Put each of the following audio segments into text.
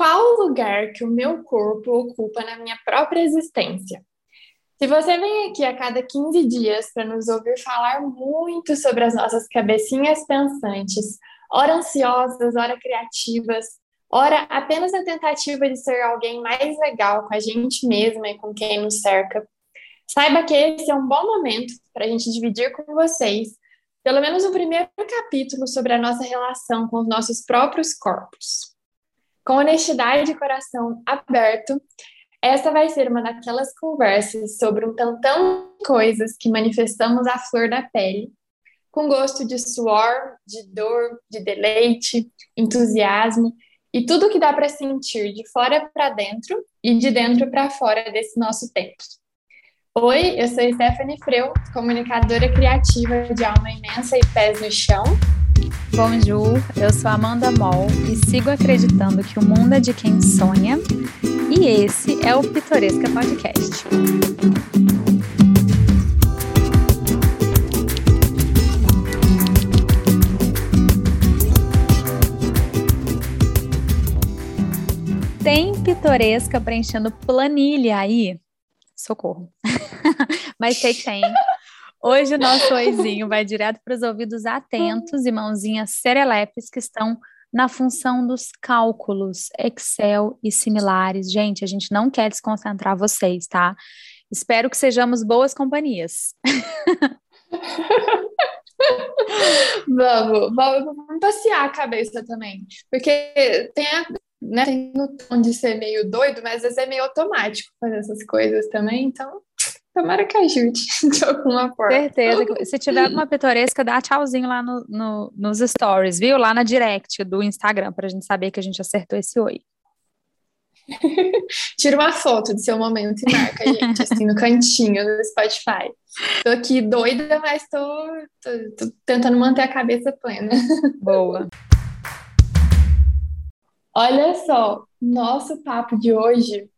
qual lugar que o meu corpo ocupa na minha própria existência? Se você vem aqui a cada 15 dias para nos ouvir falar muito sobre as nossas cabecinhas pensantes, ora ansiosas, ora criativas, ora apenas na tentativa de ser alguém mais legal com a gente mesma e com quem nos cerca, saiba que esse é um bom momento para a gente dividir com vocês pelo menos o primeiro capítulo sobre a nossa relação com os nossos próprios corpos. Com honestidade e coração aberto, essa vai ser uma daquelas conversas sobre um tantão de coisas que manifestamos à flor da pele, com gosto de suor, de dor, de deleite, entusiasmo e tudo que dá para sentir de fora para dentro e de dentro para fora desse nosso tempo. Oi, eu sou Stephanie Freu, comunicadora criativa de alma imensa e pés no chão. Bonjour, eu sou Amanda Moll e sigo acreditando que o mundo é de quem sonha. E esse é o Pitoresca Podcast. Tem pitoresca preenchendo planilha aí? socorro. Mas sei que tem. Hoje o nosso oizinho vai direto para os ouvidos atentos e mãozinhas serelepes que estão na função dos cálculos, Excel e similares. Gente, a gente não quer desconcentrar vocês, tá? Espero que sejamos boas companhias. vamos, vamos, vamos passear a cabeça também. Porque tem a, né, tem no tom de ser meio doido, mas às vezes é meio automático fazer essas coisas também, então tomara que ajude de alguma forma. Certeza. Se tiver alguma pitoresca, dá tchauzinho lá no, no, nos stories, viu? Lá na direct do Instagram, para a gente saber que a gente acertou esse oi. Tira uma foto do seu momento e marca gente, assim, no cantinho do Spotify. Tô aqui doida, mas tô, tô, tô tentando manter a cabeça plena. Boa. Olha só, nosso papo de hoje.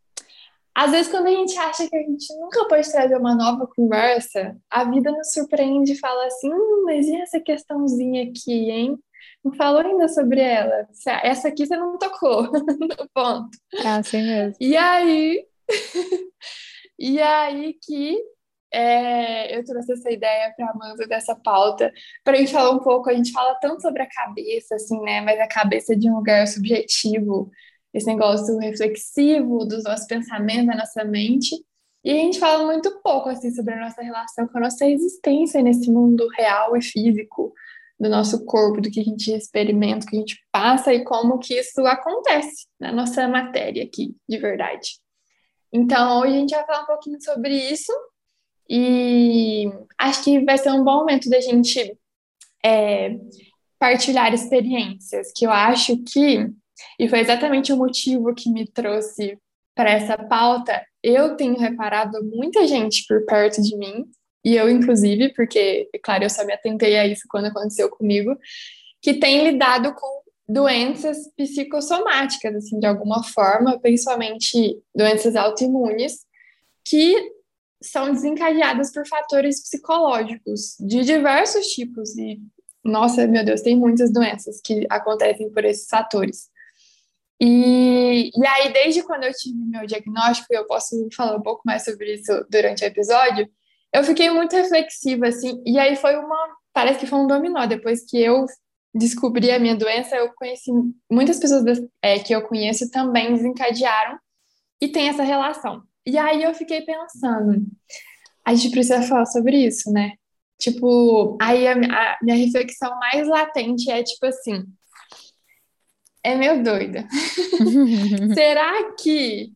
Às vezes, quando a gente acha que a gente nunca pode trazer uma nova conversa, a vida nos surpreende e fala assim: hum, mas e essa questãozinha aqui, hein? Não falou ainda sobre ela. Essa aqui você não tocou no ponto. É assim mesmo. E aí, e aí que é, eu trouxe essa ideia para a Amanda dessa pauta, para a gente falar um pouco. A gente fala tanto sobre a cabeça, assim, né? Mas a cabeça de um lugar subjetivo, esse negócio reflexivo dos nossos pensamentos, da nossa mente. E a gente fala muito pouco, assim, sobre a nossa relação com a nossa existência nesse mundo real e físico do nosso corpo, do que a gente experimenta, que a gente passa e como que isso acontece na nossa matéria aqui, de verdade. Então, hoje a gente vai falar um pouquinho sobre isso e acho que vai ser um bom momento da gente é, partilhar experiências, que eu acho que, e foi exatamente o motivo que me trouxe para essa pauta, eu tenho reparado muita gente por perto de mim, e eu inclusive, porque, é claro, eu só me atentei a isso quando aconteceu comigo, que tem lidado com doenças psicossomáticas, assim, de alguma forma, principalmente doenças autoimunes, que são desencadeadas por fatores psicológicos de diversos tipos. E, nossa, meu Deus, tem muitas doenças que acontecem por esses fatores. E, e aí, desde quando eu tive meu diagnóstico, eu posso falar um pouco mais sobre isso durante o episódio, eu fiquei muito reflexiva, assim, e aí foi uma, parece que foi um dominó, depois que eu descobri a minha doença, eu conheci, muitas pessoas é, que eu conheço também desencadearam e tem essa relação. E aí eu fiquei pensando, a gente precisa falar sobre isso, né? Tipo, aí a, a minha reflexão mais latente é tipo assim, é meio doida. Será que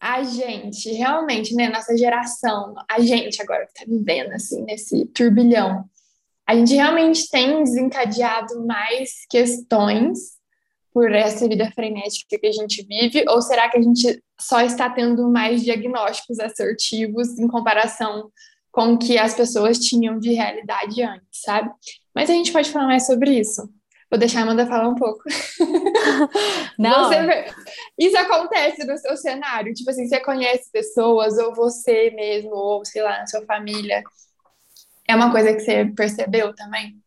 a gente realmente, né, nossa geração, a gente agora que tá vivendo assim nesse turbilhão, a gente realmente tem desencadeado mais questões por essa vida frenética que a gente vive? Ou será que a gente só está tendo mais diagnósticos assertivos em comparação com o que as pessoas tinham de realidade antes, sabe? Mas a gente pode falar mais sobre isso. Vou deixar a Amanda falar um pouco. Não. Você, isso acontece no seu cenário? Tipo assim, você conhece pessoas, ou você mesmo, ou sei lá, na sua família. É uma coisa que você percebeu também?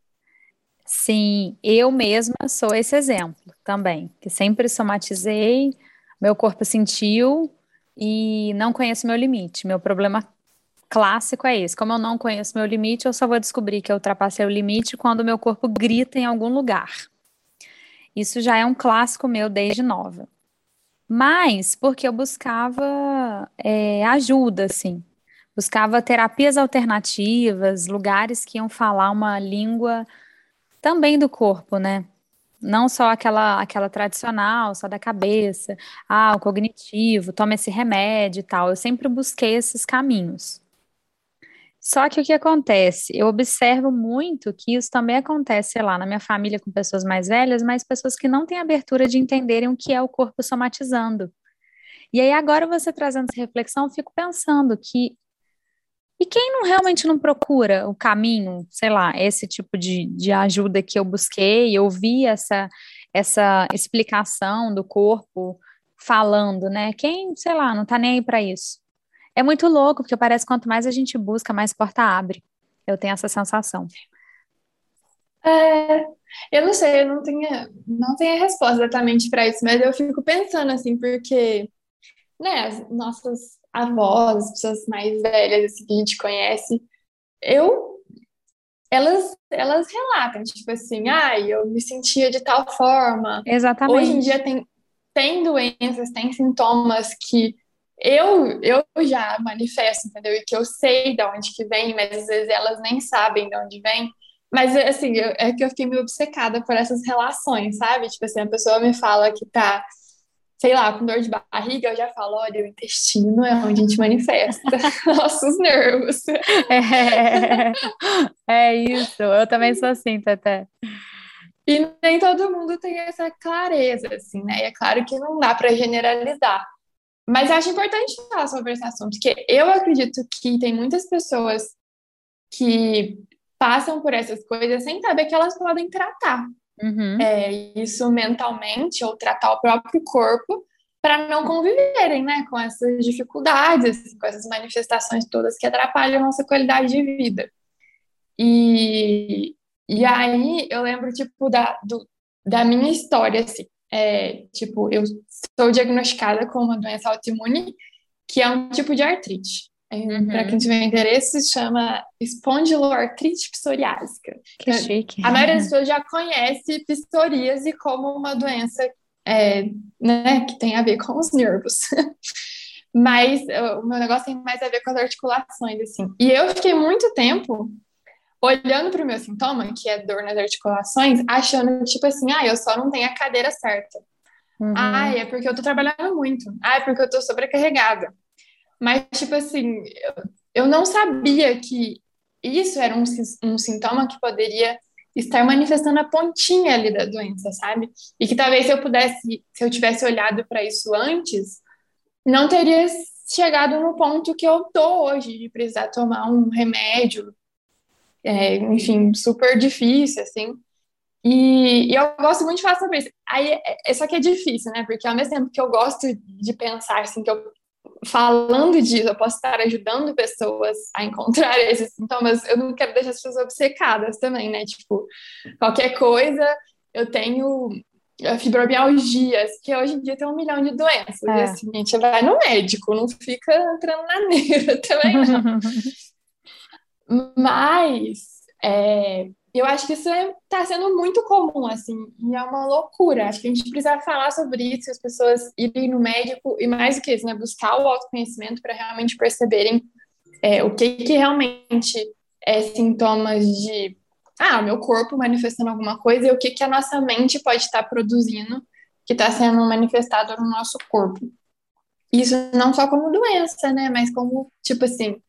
Sim, eu mesma sou esse exemplo também, que sempre somatizei, meu corpo sentiu e não conheço meu limite. Meu problema clássico é esse. Como eu não conheço meu limite, eu só vou descobrir que eu ultrapassei o limite quando meu corpo grita em algum lugar. Isso já é um clássico meu desde nova. Mas porque eu buscava é, ajuda, assim. Buscava terapias alternativas, lugares que iam falar uma língua também do corpo, né? Não só aquela, aquela tradicional, só da cabeça, ah, o cognitivo, toma esse remédio e tal. Eu sempre busquei esses caminhos. Só que o que acontece? Eu observo muito que isso também acontece, sei lá, na minha família com pessoas mais velhas, mas pessoas que não têm abertura de entenderem o que é o corpo somatizando. E aí, agora você trazendo essa reflexão, eu fico pensando que. E quem não realmente não procura o caminho, sei lá, esse tipo de, de ajuda que eu busquei, eu vi essa, essa explicação do corpo falando, né? Quem, sei lá, não tá nem aí para isso. É muito louco, porque parece que quanto mais a gente busca, mais porta abre. Eu tenho essa sensação. É, eu não sei, eu não tenho, não tenho a resposta exatamente para isso, mas eu fico pensando assim, porque, né, as nossas avós, as pessoas mais velhas assim, que a gente conhece, eu, elas, elas relatam, tipo assim, ai, ah, eu me sentia de tal forma. Exatamente. Hoje em dia tem, tem doenças, tem sintomas que eu, eu já manifesto, entendeu? E que eu sei de onde que vem, mas às vezes elas nem sabem de onde vem. Mas, assim, eu, é que eu fiquei meio obcecada por essas relações, sabe? Tipo assim, a pessoa me fala que tá, sei lá, com dor de barriga, eu já falo, olha, o intestino é onde a gente manifesta nossos nervos. É, é isso, eu também sou assim, Tete. E nem todo mundo tem essa clareza, assim, né? E é claro que não dá para generalizar. Mas eu acho importante falar sobre esse assunto, porque eu acredito que tem muitas pessoas que passam por essas coisas sem saber que elas podem tratar uhum. é, isso mentalmente ou tratar o próprio corpo para não conviverem né, com essas dificuldades, com essas manifestações todas que atrapalham a nossa qualidade de vida. E, e aí eu lembro, tipo, da, do, da minha história, assim é, tipo, eu sou diagnosticada com uma doença autoimune, que é um tipo de artrite. Uhum. Para quem tiver interesse, se chama espondiloartrite psoriásica. Que chique. A maioria das pessoas já conhece psoríase como uma doença é, né, que tem a ver com os nervos. Mas o meu negócio tem mais a ver com as articulações, assim. E eu fiquei muito tempo olhando para o meu sintoma, que é dor nas articulações, achando, tipo assim, ah, eu só não tenho a cadeira certa. Uhum. Ah, é porque eu tô trabalhando muito. Ah, é porque eu tô sobrecarregada. Mas, tipo assim, eu, não sabia que isso era um, um sintoma que poderia estar manifestando a pontinha ali da doença, sabe? E que talvez se eu pudesse, se eu tivesse olhado para isso antes, não teria chegado no ponto que eu tô hoje, de precisar tomar um remédio é, enfim, super difícil, assim. E, e, eu gosto muito de falar sobre isso. Aí, é, é, só que é difícil, né? Porque ao mesmo tempo que eu gosto de pensar, assim, que eu, falando disso, eu posso estar ajudando pessoas a encontrar esses sintomas, eu não quero deixar as pessoas obcecadas também, né? Tipo, qualquer coisa, eu tenho fibromialgias, que hoje em dia tem um milhão de doenças. É. E assim, a gente vai no médico, não fica entrando na neira também, não. Mas é, eu acho que isso está é, sendo muito comum, assim, e é uma loucura. Acho que a gente precisa falar sobre isso, as pessoas irem no médico e mais do que isso, né, buscar o autoconhecimento para realmente perceberem é, o que, que realmente é sintomas de ah, meu corpo manifestando alguma coisa e o que, que a nossa mente pode estar produzindo que está sendo manifestado no nosso corpo. Isso não só como doença, né, mas como, tipo assim,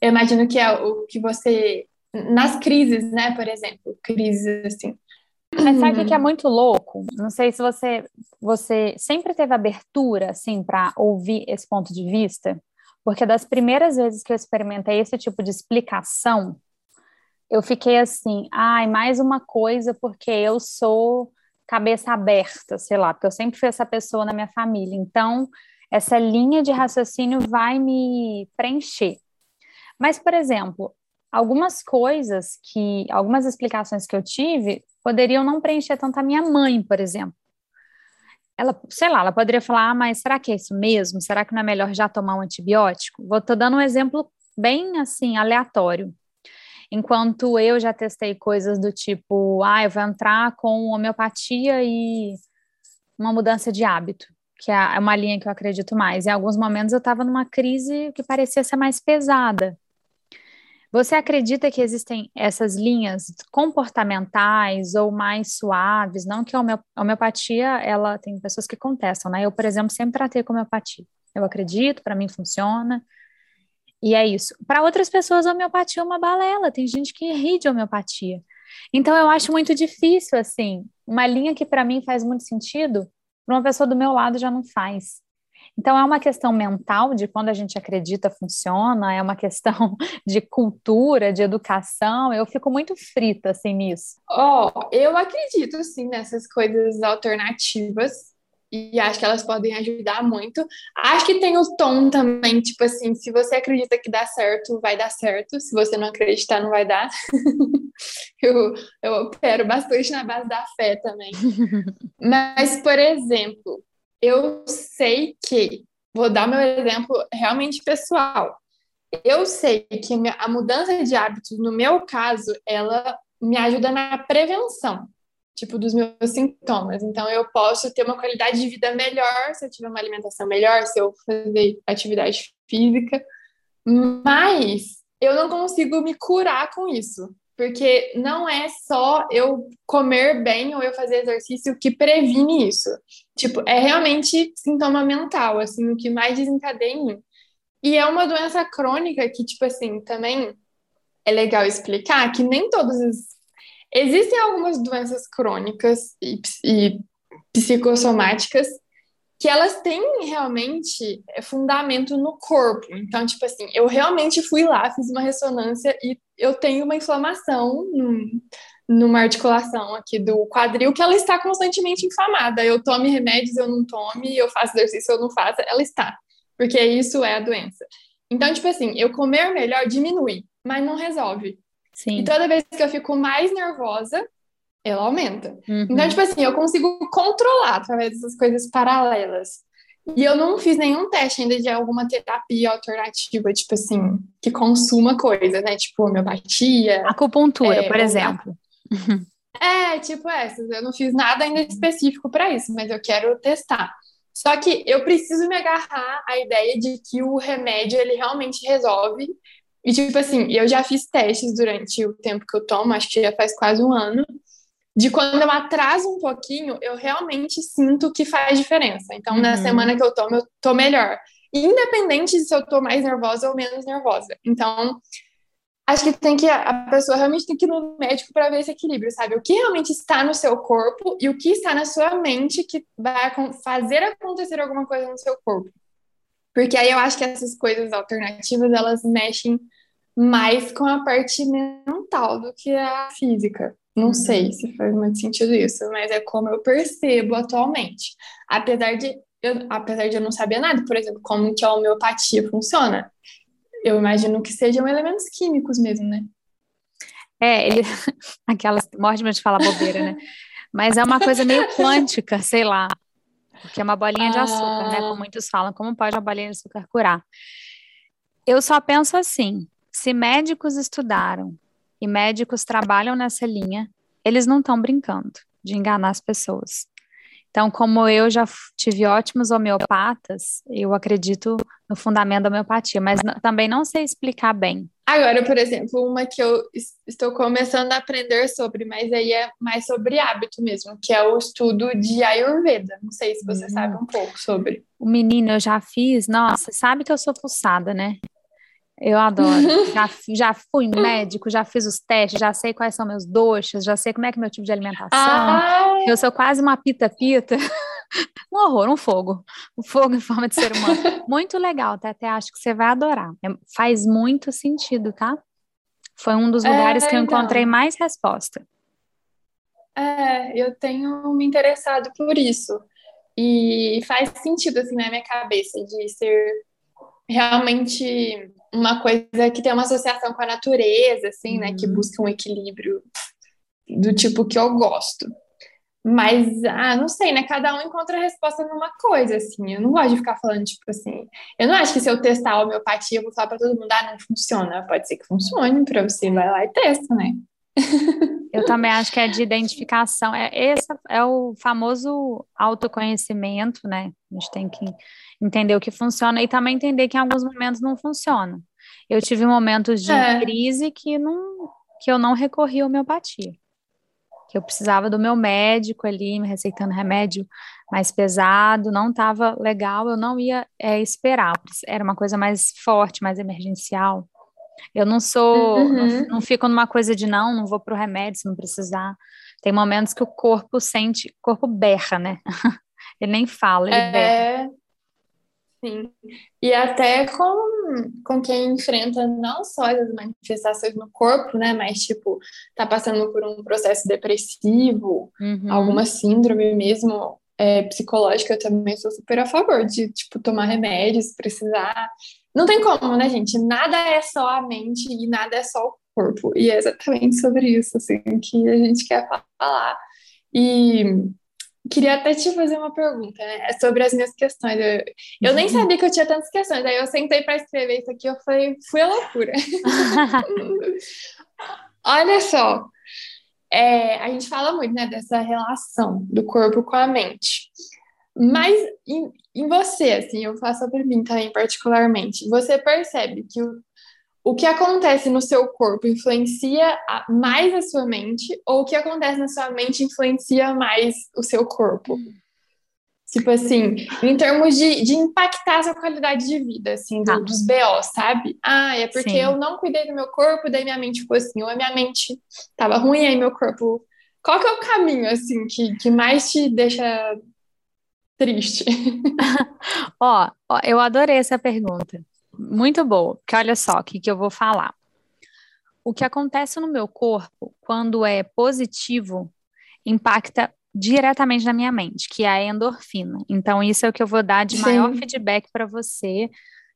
eu imagino que é o que você. Nas crises, né, por exemplo, crises assim. Mas sabe o que é muito louco? Não sei se você você sempre teve abertura assim para ouvir esse ponto de vista, porque das primeiras vezes que eu experimentei esse tipo de explicação, eu fiquei assim, ai, mais uma coisa porque eu sou cabeça aberta, sei lá, porque eu sempre fui essa pessoa na minha família. Então, essa linha de raciocínio vai me preencher. Mas, por exemplo, algumas coisas que, algumas explicações que eu tive poderiam não preencher tanto a minha mãe, por exemplo. Ela, sei lá, ela poderia falar, ah, mas será que é isso mesmo? Será que não é melhor já tomar um antibiótico? Vou tô dando um exemplo bem assim aleatório. Enquanto eu já testei coisas do tipo, ah, eu vou entrar com homeopatia e uma mudança de hábito, que é uma linha que eu acredito mais. Em alguns momentos eu estava numa crise que parecia ser mais pesada. Você acredita que existem essas linhas comportamentais ou mais suaves? Não que a homeopatia, ela tem pessoas que contestam, né? Eu, por exemplo, sempre tratei com homeopatia. Eu acredito, para mim funciona. E é isso. Para outras pessoas, a homeopatia é uma balela. Tem gente que ri de homeopatia. Então, eu acho muito difícil, assim, uma linha que para mim faz muito sentido, para uma pessoa do meu lado já não faz. Então, é uma questão mental de quando a gente acredita funciona, é uma questão de cultura, de educação. Eu fico muito frita, assim, nisso. Ó, oh, eu acredito, sim, nessas coisas alternativas e acho que elas podem ajudar muito. Acho que tem o tom também, tipo assim, se você acredita que dá certo, vai dar certo. Se você não acreditar, não vai dar. eu, eu opero bastante na base da fé também. Mas, por exemplo, eu sei que, vou dar meu exemplo realmente pessoal. Eu sei que a mudança de hábitos, no meu caso, ela me ajuda na prevenção tipo, dos meus sintomas. Então, eu posso ter uma qualidade de vida melhor se eu tiver uma alimentação melhor, se eu fazer atividade física, mas eu não consigo me curar com isso, porque não é só eu comer bem ou eu fazer exercício que previne isso. Tipo, é realmente sintoma mental, assim, o que mais desencadeia. E é uma doença crônica que, tipo assim, também é legal explicar que nem todos os Existem algumas doenças crônicas e, e psicossomáticas que elas têm realmente é, fundamento no corpo. Então, tipo assim, eu realmente fui lá, fiz uma ressonância e eu tenho uma inflamação num, numa articulação aqui do quadril que ela está constantemente inflamada. Eu tome remédios, eu não tome, eu faço exercício, eu não faço, ela está. Porque isso é a doença. Então, tipo assim, eu comer melhor diminui, mas não resolve. Sim. E toda vez que eu fico mais nervosa, ela aumenta. Uhum. Então, tipo assim, eu consigo controlar através dessas coisas paralelas. E eu não fiz nenhum teste ainda de alguma terapia alternativa, tipo assim, que consuma coisa, né? Tipo, homeopatia. Acupuntura, é, por exemplo. É, tipo essas. Eu não fiz nada ainda específico para isso, mas eu quero testar. Só que eu preciso me agarrar à ideia de que o remédio ele realmente resolve e, tipo assim, eu já fiz testes durante o tempo que eu tomo, acho que já faz quase um ano, de quando eu atraso um pouquinho, eu realmente sinto que faz diferença. Então, uhum. na semana que eu tomo, eu tô melhor. Independente se eu tô mais nervosa ou menos nervosa. Então, acho que tem que a pessoa realmente tem que ir no médico para ver esse equilíbrio, sabe? O que realmente está no seu corpo e o que está na sua mente que vai fazer acontecer alguma coisa no seu corpo. Porque aí eu acho que essas coisas alternativas, elas mexem mais com a parte mental do que a física. Não uhum. sei se faz muito sentido isso, mas é como eu percebo atualmente. Apesar de eu, apesar de eu não saber nada, por exemplo, como que a homeopatia funciona, eu imagino que sejam elementos químicos mesmo, né? É, ele, aquelas, morre de falar bobeira, né? Mas é uma coisa meio quântica, sei lá. Porque é uma bolinha de açúcar, né? Como ah. muitos falam, como pode uma bolinha de açúcar curar? Eu só penso assim: se médicos estudaram e médicos trabalham nessa linha, eles não estão brincando de enganar as pessoas. Então, como eu já tive ótimos homeopatas, eu acredito no fundamento da homeopatia, mas também não sei explicar bem Agora, por exemplo, uma que eu estou começando a aprender sobre, mas aí é mais sobre hábito mesmo, que é o estudo de Ayurveda. Não sei se você hum. sabe um pouco sobre. O menino eu já fiz, nossa, sabe que eu sou pulsada, né? Eu adoro. já, já fui médico, já fiz os testes, já sei quais são meus doxas, já sei como é que é meu tipo de alimentação. Ah. Eu sou quase uma pita-pita. um horror, um fogo. Um fogo em forma de ser humano. Muito legal, até, até acho que você vai adorar. É, faz muito sentido, tá? Foi um dos lugares é, que eu então. encontrei mais resposta. É, eu tenho me interessado por isso. E faz sentido, assim, na minha cabeça, de ser realmente uma coisa que tem uma associação com a natureza, assim, uhum. né? Que uhum. busca um equilíbrio do tipo que eu gosto. Mas, ah, não sei, né? Cada um encontra a resposta numa coisa, assim. Eu não gosto de ficar falando, tipo assim. Eu não acho que se eu testar a homeopatia, eu vou falar pra todo mundo, ah, não funciona. Pode ser que funcione pra você, vai lá e testa, né? Eu também acho que é de identificação. É, esse é o famoso autoconhecimento, né? A gente tem que entender o que funciona e também entender que em alguns momentos não funciona. Eu tive momentos de é. crise que, não, que eu não recorri à homeopatia que eu precisava do meu médico ali, me receitando remédio mais pesado, não estava legal, eu não ia é, esperar, era uma coisa mais forte, mais emergencial. Eu não sou, uhum. não, não, fico numa coisa de não, não vou para o remédio se não precisar. Tem momentos que o corpo sente, o corpo berra, né? ele nem fala, ele é, berra. Sim. E até com, com quem enfrenta não só as manifestações no corpo, né? Mas, tipo, tá passando por um processo depressivo, uhum. alguma síndrome mesmo é, psicológica, eu também sou super a favor de, tipo, tomar remédios, precisar. Não tem como, né, gente? Nada é só a mente e nada é só o corpo. E é exatamente sobre isso, assim, que a gente quer falar. E Queria até te fazer uma pergunta, né? É sobre as minhas questões. Eu, eu nem uhum. sabia que eu tinha tantas questões. Aí eu sentei para escrever isso aqui, eu falei, fui a loucura. Olha só, é, a gente fala muito, né, dessa relação do corpo com a mente. Mas em, em você, assim, eu faço para mim também particularmente, você percebe que o, o que acontece no seu corpo influencia mais a sua mente ou o que acontece na sua mente influencia mais o seu corpo? Tipo assim, em termos de, de impactar a sua qualidade de vida, assim, do, ah. dos BO, sabe? Ah, é porque Sim. eu não cuidei do meu corpo, daí minha mente ficou assim, ou a minha mente tava ruim, aí meu corpo. Qual que é o caminho, assim, que, que mais te deixa triste? ó, ó, eu adorei essa pergunta muito boa, porque olha só o que, que eu vou falar. O que acontece no meu corpo, quando é positivo, impacta diretamente na minha mente, que é a endorfina. Então, isso é o que eu vou dar de Sim. maior feedback para você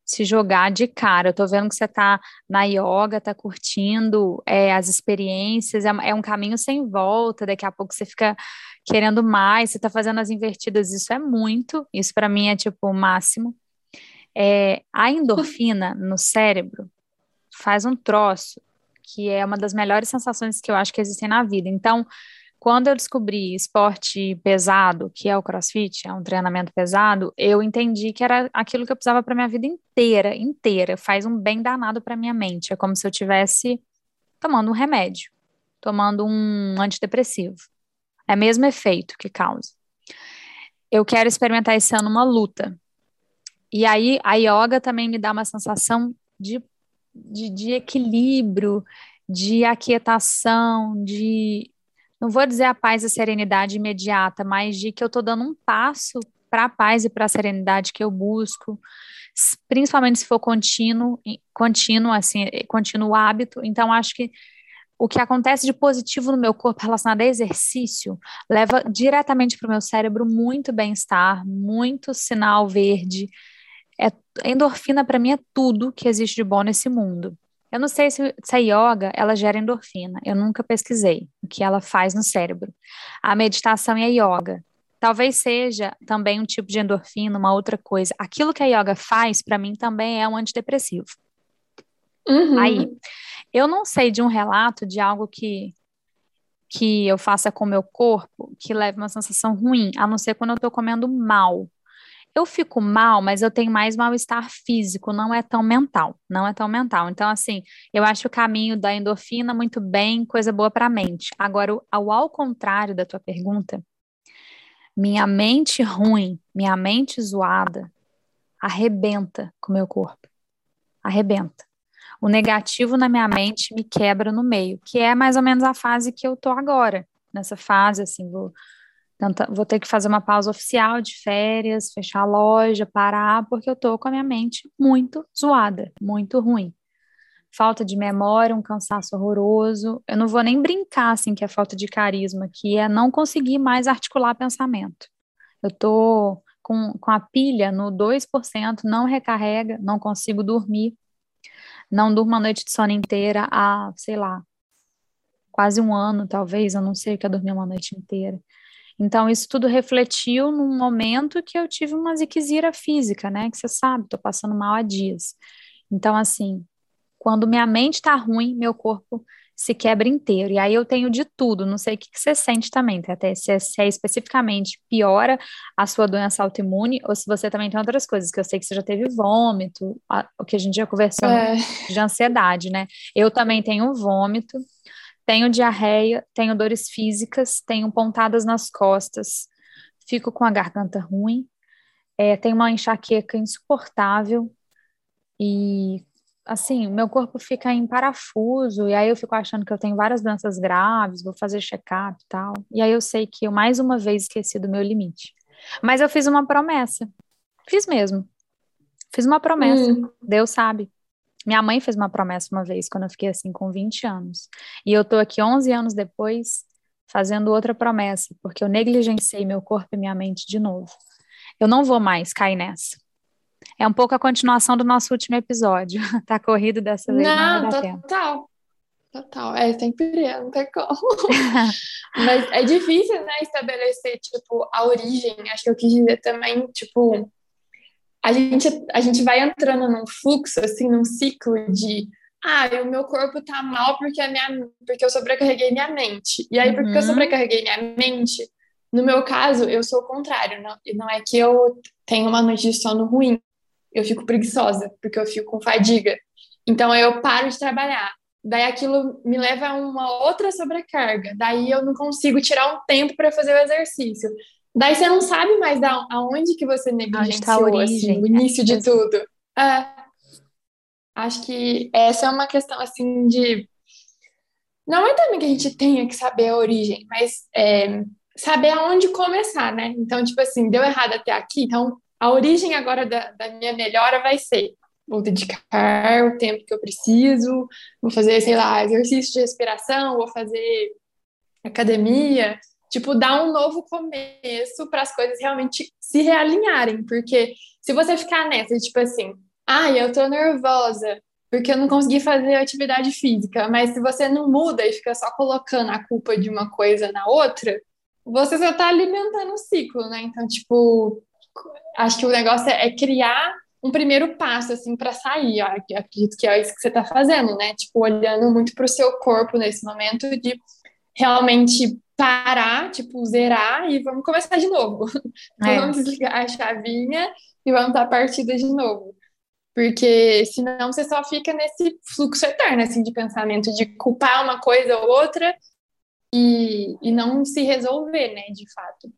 se jogar de cara. Eu tô vendo que você tá na yoga, tá curtindo é, as experiências, é, é, um caminho sem volta, daqui a pouco você fica querendo mais, você tá fazendo as invertidas, isso é muito, isso para mim é tipo o máximo. É, a endorfina no cérebro faz um troço que é uma das melhores sensações que eu acho que existem na vida. Então, quando eu descobri esporte pesado, que é o CrossFit, é um treinamento pesado, eu entendi que era aquilo que eu precisava para minha vida inteira, inteira. Faz um bem danado para minha mente. É como se eu tivesse tomando um remédio, tomando um antidepressivo. É o mesmo efeito que causa. Eu quero experimentar esse ano uma luta. E aí a yoga também me dá uma sensação de, de, de equilíbrio, de aquietação, de não vou dizer a paz e a serenidade imediata, mas de que eu estou dando um passo para a paz e para a serenidade que eu busco, principalmente se for contínuo, contínuo, assim, contínuo hábito. Então, acho que o que acontece de positivo no meu corpo relacionado a exercício leva diretamente para o meu cérebro muito bem-estar, muito sinal verde, endorfina para mim é tudo que existe de bom nesse mundo. Eu não sei se, se a yoga ela gera endorfina. Eu nunca pesquisei o que ela faz no cérebro. A meditação e a yoga talvez seja também um tipo de endorfina, uma outra coisa. Aquilo que a yoga faz para mim também é um antidepressivo. Uhum. Aí, eu não sei de um relato de algo que que eu faça com o meu corpo que leve uma sensação ruim, a não ser quando eu estou comendo mal. Eu fico mal, mas eu tenho mais mal-estar físico, não é tão mental, não é tão mental. Então, assim, eu acho o caminho da endorfina muito bem, coisa boa para a mente. Agora, ao, ao contrário da tua pergunta, minha mente ruim, minha mente zoada, arrebenta com o meu corpo. Arrebenta. O negativo na minha mente me quebra no meio, que é mais ou menos a fase que eu tô agora. Nessa fase, assim, vou Tenta, vou ter que fazer uma pausa oficial de férias, fechar a loja, parar, porque eu tô com a minha mente muito zoada, muito ruim. Falta de memória, um cansaço horroroso. Eu não vou nem brincar assim que é falta de carisma, que é não conseguir mais articular pensamento. Eu tô com, com a pilha no 2%, não recarrega, não consigo dormir. Não durmo uma noite de sono inteira há, sei lá, quase um ano, talvez, eu não sei o que é dormir uma noite inteira. Então, isso tudo refletiu num momento que eu tive uma ziquezira física, né? Que você sabe, tô passando mal há dias. Então, assim, quando minha mente tá ruim, meu corpo se quebra inteiro. E aí eu tenho de tudo, não sei o que, que você sente também, tá? até se é, se é, especificamente piora a sua doença autoimune ou se você também tem outras coisas, que eu sei que você já teve vômito, a, o que a gente já conversou é. de ansiedade, né? Eu também tenho vômito, tenho diarreia, tenho dores físicas, tenho pontadas nas costas, fico com a garganta ruim, é, tenho uma enxaqueca insuportável e assim, meu corpo fica em parafuso, e aí eu fico achando que eu tenho várias doenças graves, vou fazer check-up e tal. E aí eu sei que eu mais uma vez esqueci do meu limite. Mas eu fiz uma promessa. Fiz mesmo. Fiz uma promessa. Hum. Deus sabe. Minha mãe fez uma promessa uma vez, quando eu fiquei assim, com 20 anos. E eu tô aqui 11 anos depois, fazendo outra promessa, porque eu negligenciei meu corpo e minha mente de novo. Eu não vou mais cair nessa. É um pouco a continuação do nosso último episódio. tá corrido dessa vez. Não, não total. Total. É, sempre é, não tem como. Mas é difícil, né, estabelecer, tipo, a origem. Acho que eu quis dizer também, tipo, a gente, a gente vai entrando num fluxo, assim, num ciclo de ah, o meu corpo tá mal porque, a minha, porque eu sobrecarreguei minha mente. E aí, porque eu uhum. sobrecarreguei minha mente, no meu caso, eu sou o contrário. Não, não é que eu tenho uma noite de sono ruim eu fico preguiçosa, porque eu fico com fadiga. Então eu paro de trabalhar. Daí aquilo me leva a uma outra sobrecarga. Daí eu não consigo tirar um tempo para fazer o exercício. Daí você não sabe mais da aonde que você negligenciou tá a origem, assim, o início é. de tudo. É. Acho que essa é uma questão assim de não é também que a gente tenha que saber a origem, mas é, saber aonde começar, né? Então, tipo assim, deu errado até aqui, então a origem agora da, da minha melhora vai ser vou dedicar o tempo que eu preciso, vou fazer, sei lá, exercício de respiração, vou fazer academia, tipo, dar um novo começo para as coisas realmente se realinharem, porque se você ficar nessa, tipo assim, ai, ah, eu tô nervosa porque eu não consegui fazer atividade física, mas se você não muda e fica só colocando a culpa de uma coisa na outra, você só tá alimentando o ciclo, né? Então, tipo, acho que o negócio é, é criar um primeiro passo, assim, para sair. Ó, acredito que é isso que você está fazendo, né? Tipo, olhando muito para o seu corpo nesse momento de realmente parar, tipo, zerar e vamos começar de novo. É. vamos desligar a chavinha e vamos dar a partida de novo. Porque senão você só fica nesse fluxo eterno, assim, de pensamento, de culpar uma coisa ou outra e, e não se resolver, né, de fato.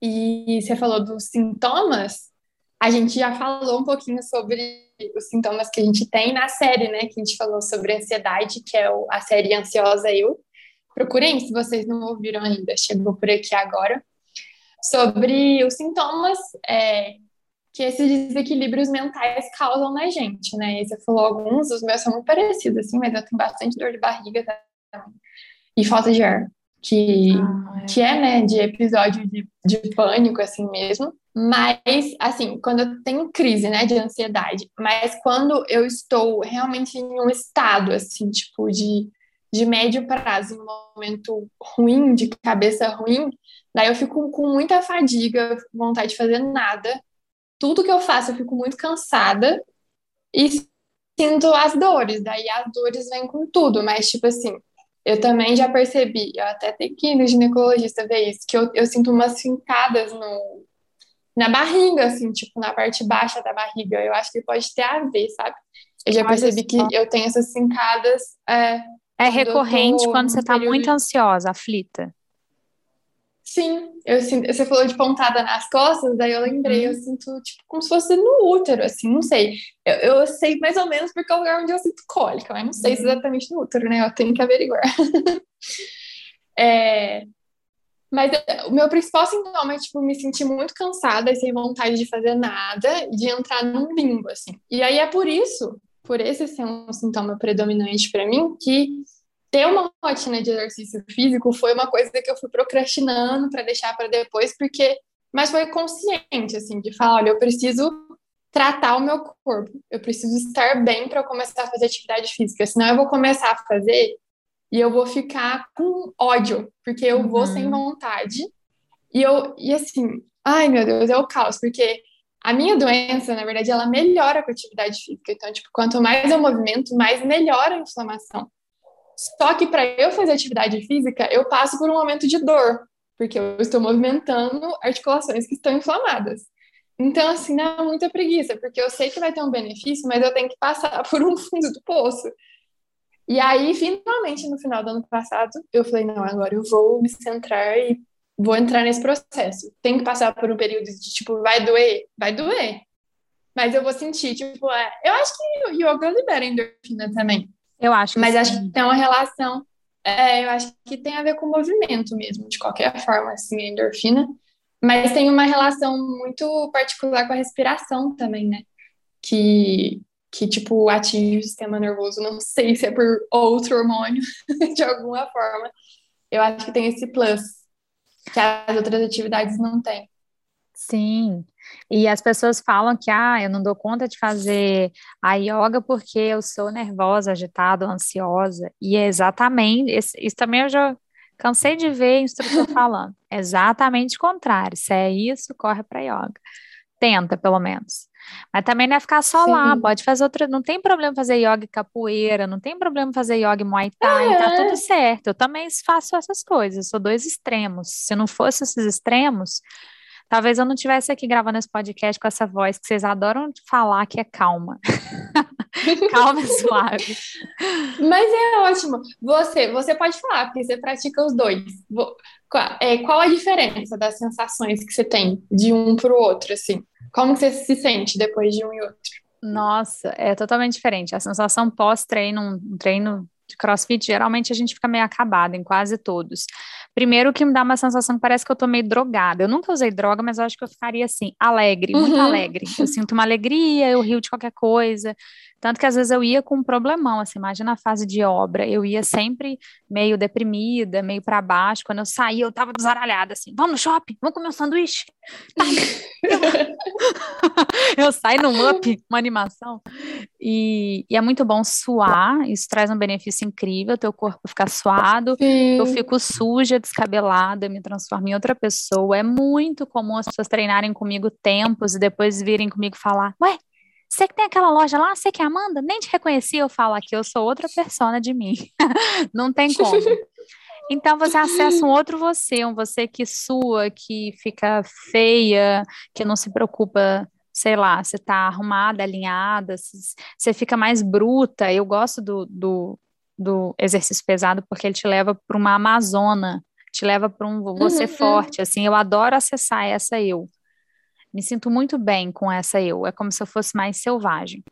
E você falou dos sintomas, a gente já falou um pouquinho sobre os sintomas que a gente tem na série, né? Que a gente falou sobre ansiedade, que é a série Ansiosa Eu. Procurem, se vocês não ouviram ainda, chegou por aqui agora. Sobre os sintomas é, que esses desequilíbrios mentais causam na gente, né? E você falou alguns, os meus são muito parecidos, assim, mas eu tenho bastante dor de barriga também. E falta de ar que, ah, é. que é, né, de episódio de, de pânico, assim mesmo. Mas, assim, quando eu tenho crise, né, de ansiedade, mas quando eu estou realmente em um estado, assim, tipo, de, de médio prazo, em um momento ruim, de cabeça ruim, daí eu fico com muita fadiga, vontade de fazer nada. Tudo que eu faço, eu fico muito cansada e sinto as dores. Daí as dores vêm com tudo, mas, tipo assim, eu também já percebi, eu até tenho que ir no ginecologista ver isso, que eu, eu sinto umas fincadas no, na barriga, assim, tipo, na parte baixa da barriga. Eu acho que pode ter a ver, sabe? Eu já percebi que eu tenho essas fincadas. É, é recorrente quando você está muito ansiosa, aflita. Sim, eu sinto, você falou de pontada nas costas, daí eu lembrei, uhum. eu sinto tipo como se fosse no útero, assim, não sei. Eu, eu sei mais ou menos porque é o lugar onde eu sinto cólica, mas não sei se uhum. exatamente no útero, né? Eu tenho que averiguar. é, mas o meu principal sintoma é, tipo, me sentir muito cansada e sem vontade de fazer nada, de entrar num limbo, assim. E aí é por isso, por esse ser um sintoma predominante para mim, que ter uma rotina de exercício físico foi uma coisa que eu fui procrastinando para deixar para depois, porque mas foi consciente assim de falar, olha, eu preciso tratar o meu corpo. Eu preciso estar bem para começar a fazer atividade física, senão eu vou começar a fazer e eu vou ficar com ódio, porque eu uhum. vou sem uhum. vontade. E eu e assim, ai meu Deus, é o caos, porque a minha doença, na verdade, ela melhora com a atividade física. Então, tipo, quanto mais eu movimento, mais melhora a inflamação. Só que para eu fazer atividade física, eu passo por um momento de dor, porque eu estou movimentando articulações que estão inflamadas. Então, assim, é muita preguiça, porque eu sei que vai ter um benefício, mas eu tenho que passar por um fundo do poço. E aí, finalmente, no final do ano passado, eu falei: não, agora eu vou me centrar e vou entrar nesse processo. Tem que passar por um período de tipo, vai doer? Vai doer. Mas eu vou sentir, tipo, é... eu acho que o yoga libera endorfina também. Eu acho. Mas sim. acho que tem uma relação. É, eu acho que tem a ver com o movimento mesmo, de qualquer forma, assim, a endorfina. Mas tem uma relação muito particular com a respiração também, né? Que, que tipo, atinge o sistema nervoso. Não sei se é por outro hormônio, de alguma forma. Eu acho que tem esse plus que as outras atividades não têm. Sim. E as pessoas falam que, ah, eu não dou conta de fazer a yoga porque eu sou nervosa, agitada, ansiosa. E é exatamente, isso, isso também eu já cansei de ver instrutor falando. Exatamente o contrário. Se é isso, corre para yoga. Tenta, pelo menos. Mas também não é ficar só Sim. lá, pode fazer outra. Não tem problema fazer yoga e capoeira, não tem problema fazer yoga e muay thai, é. tá tudo certo. Eu também faço essas coisas, sou dois extremos. Se não fosse esses extremos, Talvez eu não tivesse aqui gravando esse podcast com essa voz que vocês adoram falar que é calma. calma e suave. Mas é ótimo. Você, você pode falar, porque você pratica os dois. É, qual a diferença das sensações que você tem de um para o outro, assim? Como você se sente depois de um e outro? Nossa, é totalmente diferente. A sensação pós-treino, um treino de crossfit, geralmente a gente fica meio acabada em quase todos. Primeiro que me dá uma sensação que parece que eu tô meio drogada. Eu nunca usei droga, mas eu acho que eu ficaria assim, alegre, muito uhum. alegre. Eu sinto uma alegria, eu rio de qualquer coisa. Tanto que às vezes eu ia com um problemão, assim, imagina a fase de obra, eu ia sempre meio deprimida, meio para baixo. Quando eu saía, eu tava desaralhada, assim, vamos no shopping, vamos comer um sanduíche. eu saio num up, uma animação. E, e, é muito bom suar, isso traz um benefício incrível, teu corpo fica suado, Sim. eu fico suja, descabelada, me transformo em outra pessoa. É muito comum as pessoas treinarem comigo tempos e depois virem comigo falar, ué, você que tem aquela loja lá, você que é Amanda? Nem te reconheci, eu falo aqui, eu sou outra persona de mim. Não tem como. Então você acessa um outro você, um você que sua, que fica feia, que não se preocupa, sei lá, você tá arrumada, alinhada, você fica mais bruta. Eu gosto do, do, do exercício pesado porque ele te leva para uma amazona, te leva para um você uhum. forte, assim, eu adoro acessar essa eu. Me sinto muito bem com essa eu, é como se eu fosse mais selvagem.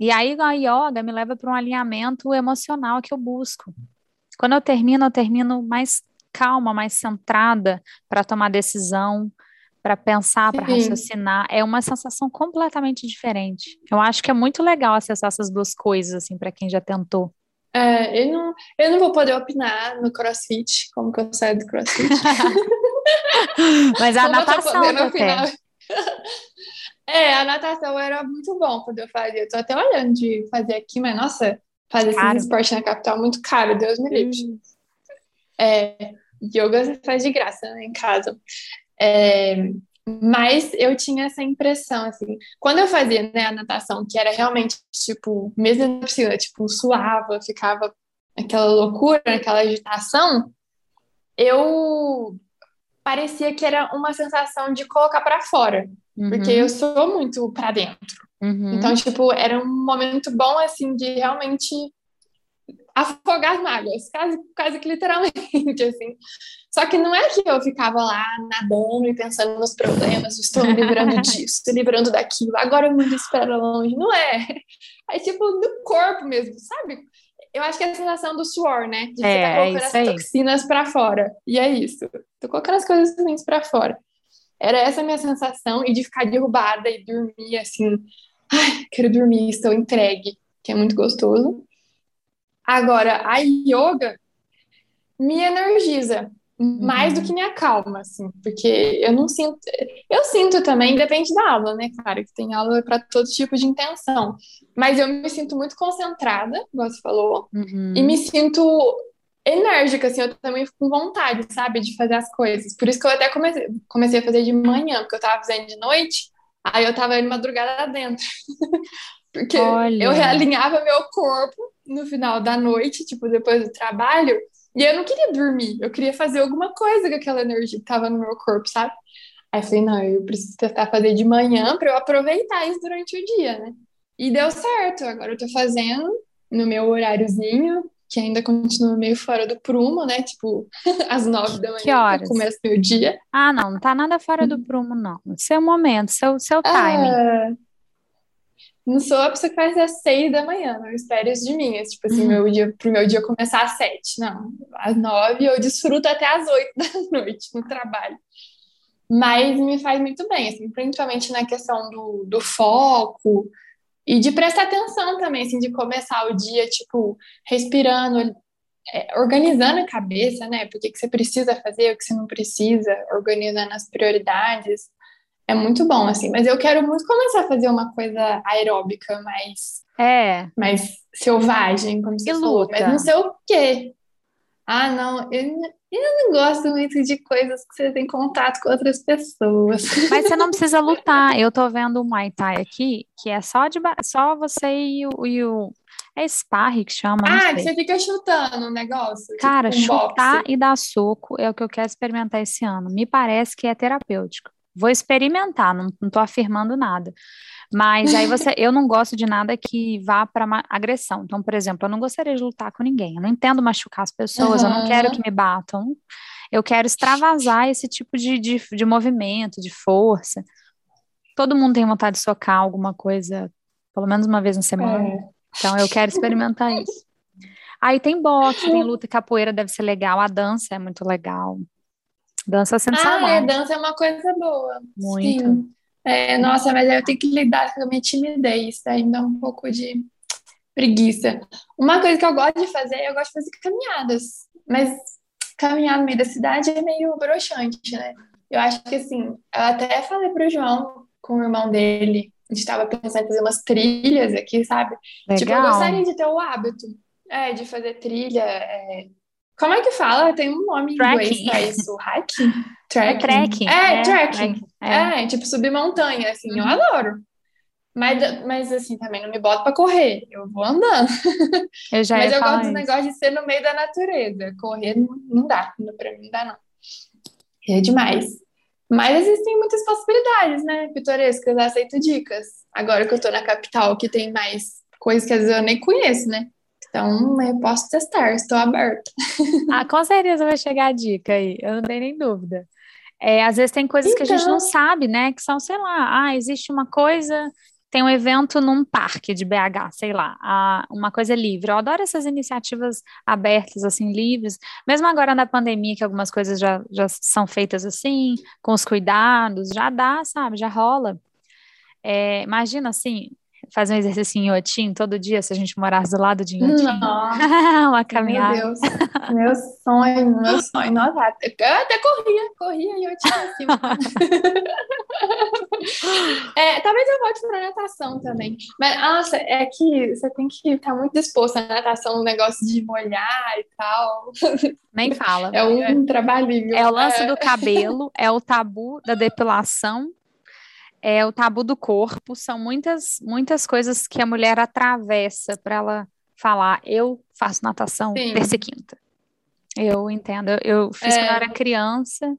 E aí a yoga me leva para um alinhamento emocional que eu busco. Quando eu termino, eu termino mais calma, mais centrada para tomar decisão, para pensar, para raciocinar. É uma sensação completamente diferente. Eu acho que é muito legal acessar essas duas coisas, assim, para quem já tentou. É, eu não, eu não vou poder opinar no CrossFit, como que eu saio do CrossFit. Mas a natação até. É, a natação era muito bom quando eu fazia. Eu tô até olhando de fazer aqui, mas nossa, fazer esse esporte na capital é muito caro, Deus me livre. Hum. É, yoga você faz de graça, né, em casa. É, mas eu tinha essa impressão, assim, quando eu fazia né, a natação, que era realmente, tipo, mesmo na piscina, tipo, suava, ficava aquela loucura, aquela agitação, eu parecia que era uma sensação de colocar para fora, uhum. porque eu sou muito para dentro. Uhum. Então, tipo, era um momento bom, assim, de realmente afogar as mágoas, quase, quase que literalmente, assim. Só que não é que eu ficava lá nadando e pensando nos problemas, estou me livrando disso, estou livrando daquilo, agora o mundo espera longe. Não é. É tipo no corpo mesmo, sabe? Eu acho que é a sensação do suor, né? De é, você tá colocando as toxinas para fora. E é isso. Tô colocando as coisas ruins para fora. Era essa a minha sensação, e de ficar derrubada e dormir assim. Ai, quero dormir, estou entregue, que é muito gostoso. Agora, a yoga me energiza mais do que me acalma, assim, porque eu não sinto. Eu sinto também, depende da aula, né? Claro que tem aula para todo tipo de intenção, mas eu me sinto muito concentrada, como você falou, Uhum. e me sinto enérgica, assim, eu também fico com vontade, sabe, de fazer as coisas. Por isso que eu até comecei, comecei a fazer de manhã, porque eu tava fazendo de noite, aí eu tava indo madrugada dentro. Porque Olha. eu realinhava meu corpo no final da noite, tipo, depois do trabalho, e eu não queria dormir, eu queria fazer alguma coisa com aquela energia que tava no meu corpo, sabe? Aí eu falei, não, eu preciso tentar fazer de manhã para eu aproveitar isso durante o dia, né? E deu certo, agora eu tô fazendo no meu horáriozinho, que ainda continua meio fora do prumo, né? Tipo, às nove da manhã Que horas? eu começo meu dia. Ah, não, não tá nada fora do prumo, não. Seu momento, seu, seu timing. Ah, não sou a pessoa que faz às seis da manhã, não espere isso de mim. É, tipo assim, meu dia, pro meu dia começar às sete. Não, às nove eu desfruto até às oito da noite no trabalho. Mas me faz muito bem, assim, principalmente na questão do, do foco e de prestar atenção também, assim, de começar o dia, tipo, respirando, é, organizando a cabeça, né? Por que que você precisa fazer, o que você não precisa, organizando as prioridades. É muito bom, assim, mas eu quero muito começar a fazer uma coisa aeróbica mais, É, mais selvagem, como você E falou, mas não sei o quê. Ah, não, eu, eu não gosto muito de coisas que você tem contato com outras pessoas. mas você não precisa lutar. Eu tô vendo o Muay Thai aqui, que é só de só você e o, e o é sparring que chama, Ah, que você fica chutando o negócio, Cara, tipo um chutar boxe. e dar soco é o que eu quero experimentar esse ano. Me parece que é terapêutico. Vou experimentar, não, não tô afirmando nada. Mas aí você, eu não gosto de nada que vá para agressão. Então, por exemplo, eu não gostaria de lutar com ninguém. Eu não entendo machucar as pessoas, eu não quero que me batam. Eu quero extravasar esse tipo de, de, de movimento, de força. Todo mundo tem vontade de socar alguma coisa, pelo menos uma vez na semana. É. Então, eu quero experimentar isso. Aí tem boxe, tem luta, capoeira deve ser legal, a dança é muito legal. Dança sendo Ah, é, dança é uma coisa boa. Muito. Sim. É, nossa, mas aí eu tenho que lidar com a minha timidez, me dá um pouco de preguiça. Uma coisa que eu gosto de fazer, eu gosto de fazer caminhadas, mas caminhar no meio da cidade é meio broxante, né? Eu acho que assim, eu até falei pro João, com o irmão dele, a gente tava pensando em fazer umas trilhas aqui, sabe? Tipo, eu Legal. gostaria de ter o hábito, é, de fazer trilha, é... Como é que fala? Tem um nome em inglês pra isso, hiking? Trekking? Trekking. É, trekking. trekking, é. É, tipo subir montanha, assim, eu Uhum. adoro. Mas, mas assim, também não me boto pra correr, eu vou andando. Eu já Mas eu gosto do negócio de ser no meio da natureza. Correr não, não dá, pra mim não dá, não. É demais. Mas existem muitas possibilidades, né? Pitorescas, aceito dicas. Agora que eu tô na capital, que tem mais coisas que às vezes eu nem conheço, né? Então eu posso testar, estou aberta. Ah, com certeza vai chegar a dica aí, eu não tenho nem dúvida. É, às vezes tem coisas que a gente não Então. sabe, né? Que são, sei lá, ah, existe uma coisa, tem um evento num parque de BH, sei lá, ah, uma coisa livre. Eu adoro essas iniciativas abertas, assim, livres. Mesmo agora na pandemia, que algumas coisas já, já são feitas assim, com os cuidados, já dá, sabe? Já rola. É, imagina assim, fazer um exercício em Inhotim todo dia, se a gente morasse do lado de. Nossa. Uma Meu caminhada. Deus, meu sonho, meu sonho. Nossa, eu até corria, corria e eu tinha acima. É, talvez eu volte para natação também. Mas, nossa, é que você tem que estar muito disposto à natação, um negócio de molhar e tal. Nem fala. É um trabalhinho. É o lance É. do cabelo, é o tabu da depilação, é o tabu do corpo. São muitas, muitas coisas que a mulher atravessa para ela falar: eu faço natação Sim. terça e quinta. Eu entendo. Eu, fiz quando eu É. era criança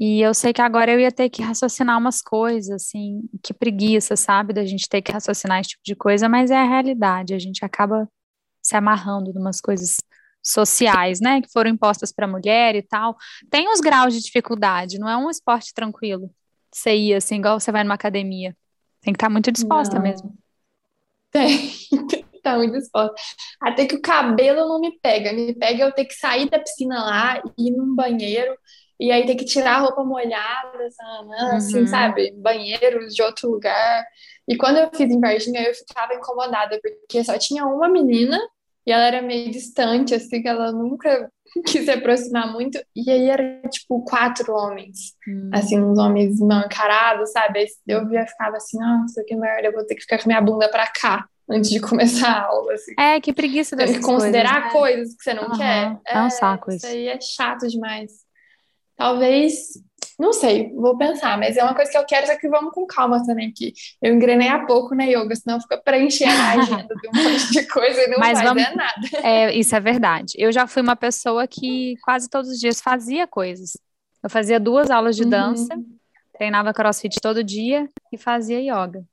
e eu sei que agora eu ia ter que raciocinar umas coisas, assim, que preguiça, sabe, da gente ter que raciocinar esse tipo de coisa, mas é a realidade. A gente acaba se amarrando em umas coisas sociais, né, que foram impostas para a mulher e tal. Tem os graus de dificuldade, não é um esporte tranquilo. Você ir assim, igual você vai numa academia. Tem que estar muito disposta Não. mesmo. Tem, tá muito disposta. Até que o cabelo não me pega. Me pega eu ter que sair da piscina lá, ir num banheiro, e aí ter que tirar a roupa molhada, assim, Uhum. sabe? Banheiros de outro lugar. E quando eu fiz em Varginha, eu ficava incomodada, porque só tinha uma menina e ela era meio distante, assim, que ela nunca quis se aproximar muito. E aí era, tipo, quatro homens, hum. assim, uns homens mal encarados, sabe? Aí eu via, ficava assim, nossa, que merda, eu vou ter que ficar com minha bunda pra cá antes de começar a aula, assim. É, que preguiça dessas considerar coisas, né? coisas que você não uhum. quer. É, é um saco isso. Isso aí é chato demais. Talvez não sei, vou pensar, mas é uma coisa que eu quero, só que vamos com calma também, que eu engrenei há pouco na yoga, senão fica preenchendo a agenda de um monte de coisa e não mas vai vamos... nada. É, isso é verdade. Eu já fui uma pessoa que quase todos os dias fazia coisas. Eu fazia duas aulas de uhum. dança, treinava crossfit todo dia e fazia yoga.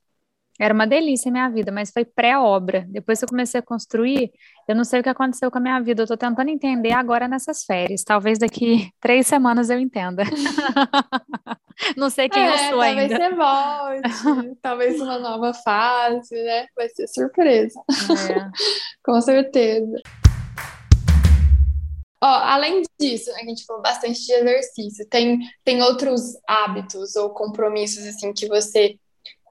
Era uma delícia a minha vida, mas foi pré-obra. Depois que eu comecei a construir, eu não sei o que aconteceu com a minha vida. Eu estou tentando entender agora nessas férias. Talvez daqui três semanas eu entenda. não sei quem é, eu sou talvez ainda. Talvez você volte. talvez uma nova fase, né? Vai ser surpresa. É. com certeza. Ó, além disso, a gente falou bastante de exercício. Tem, tem outros hábitos ou compromissos assim que você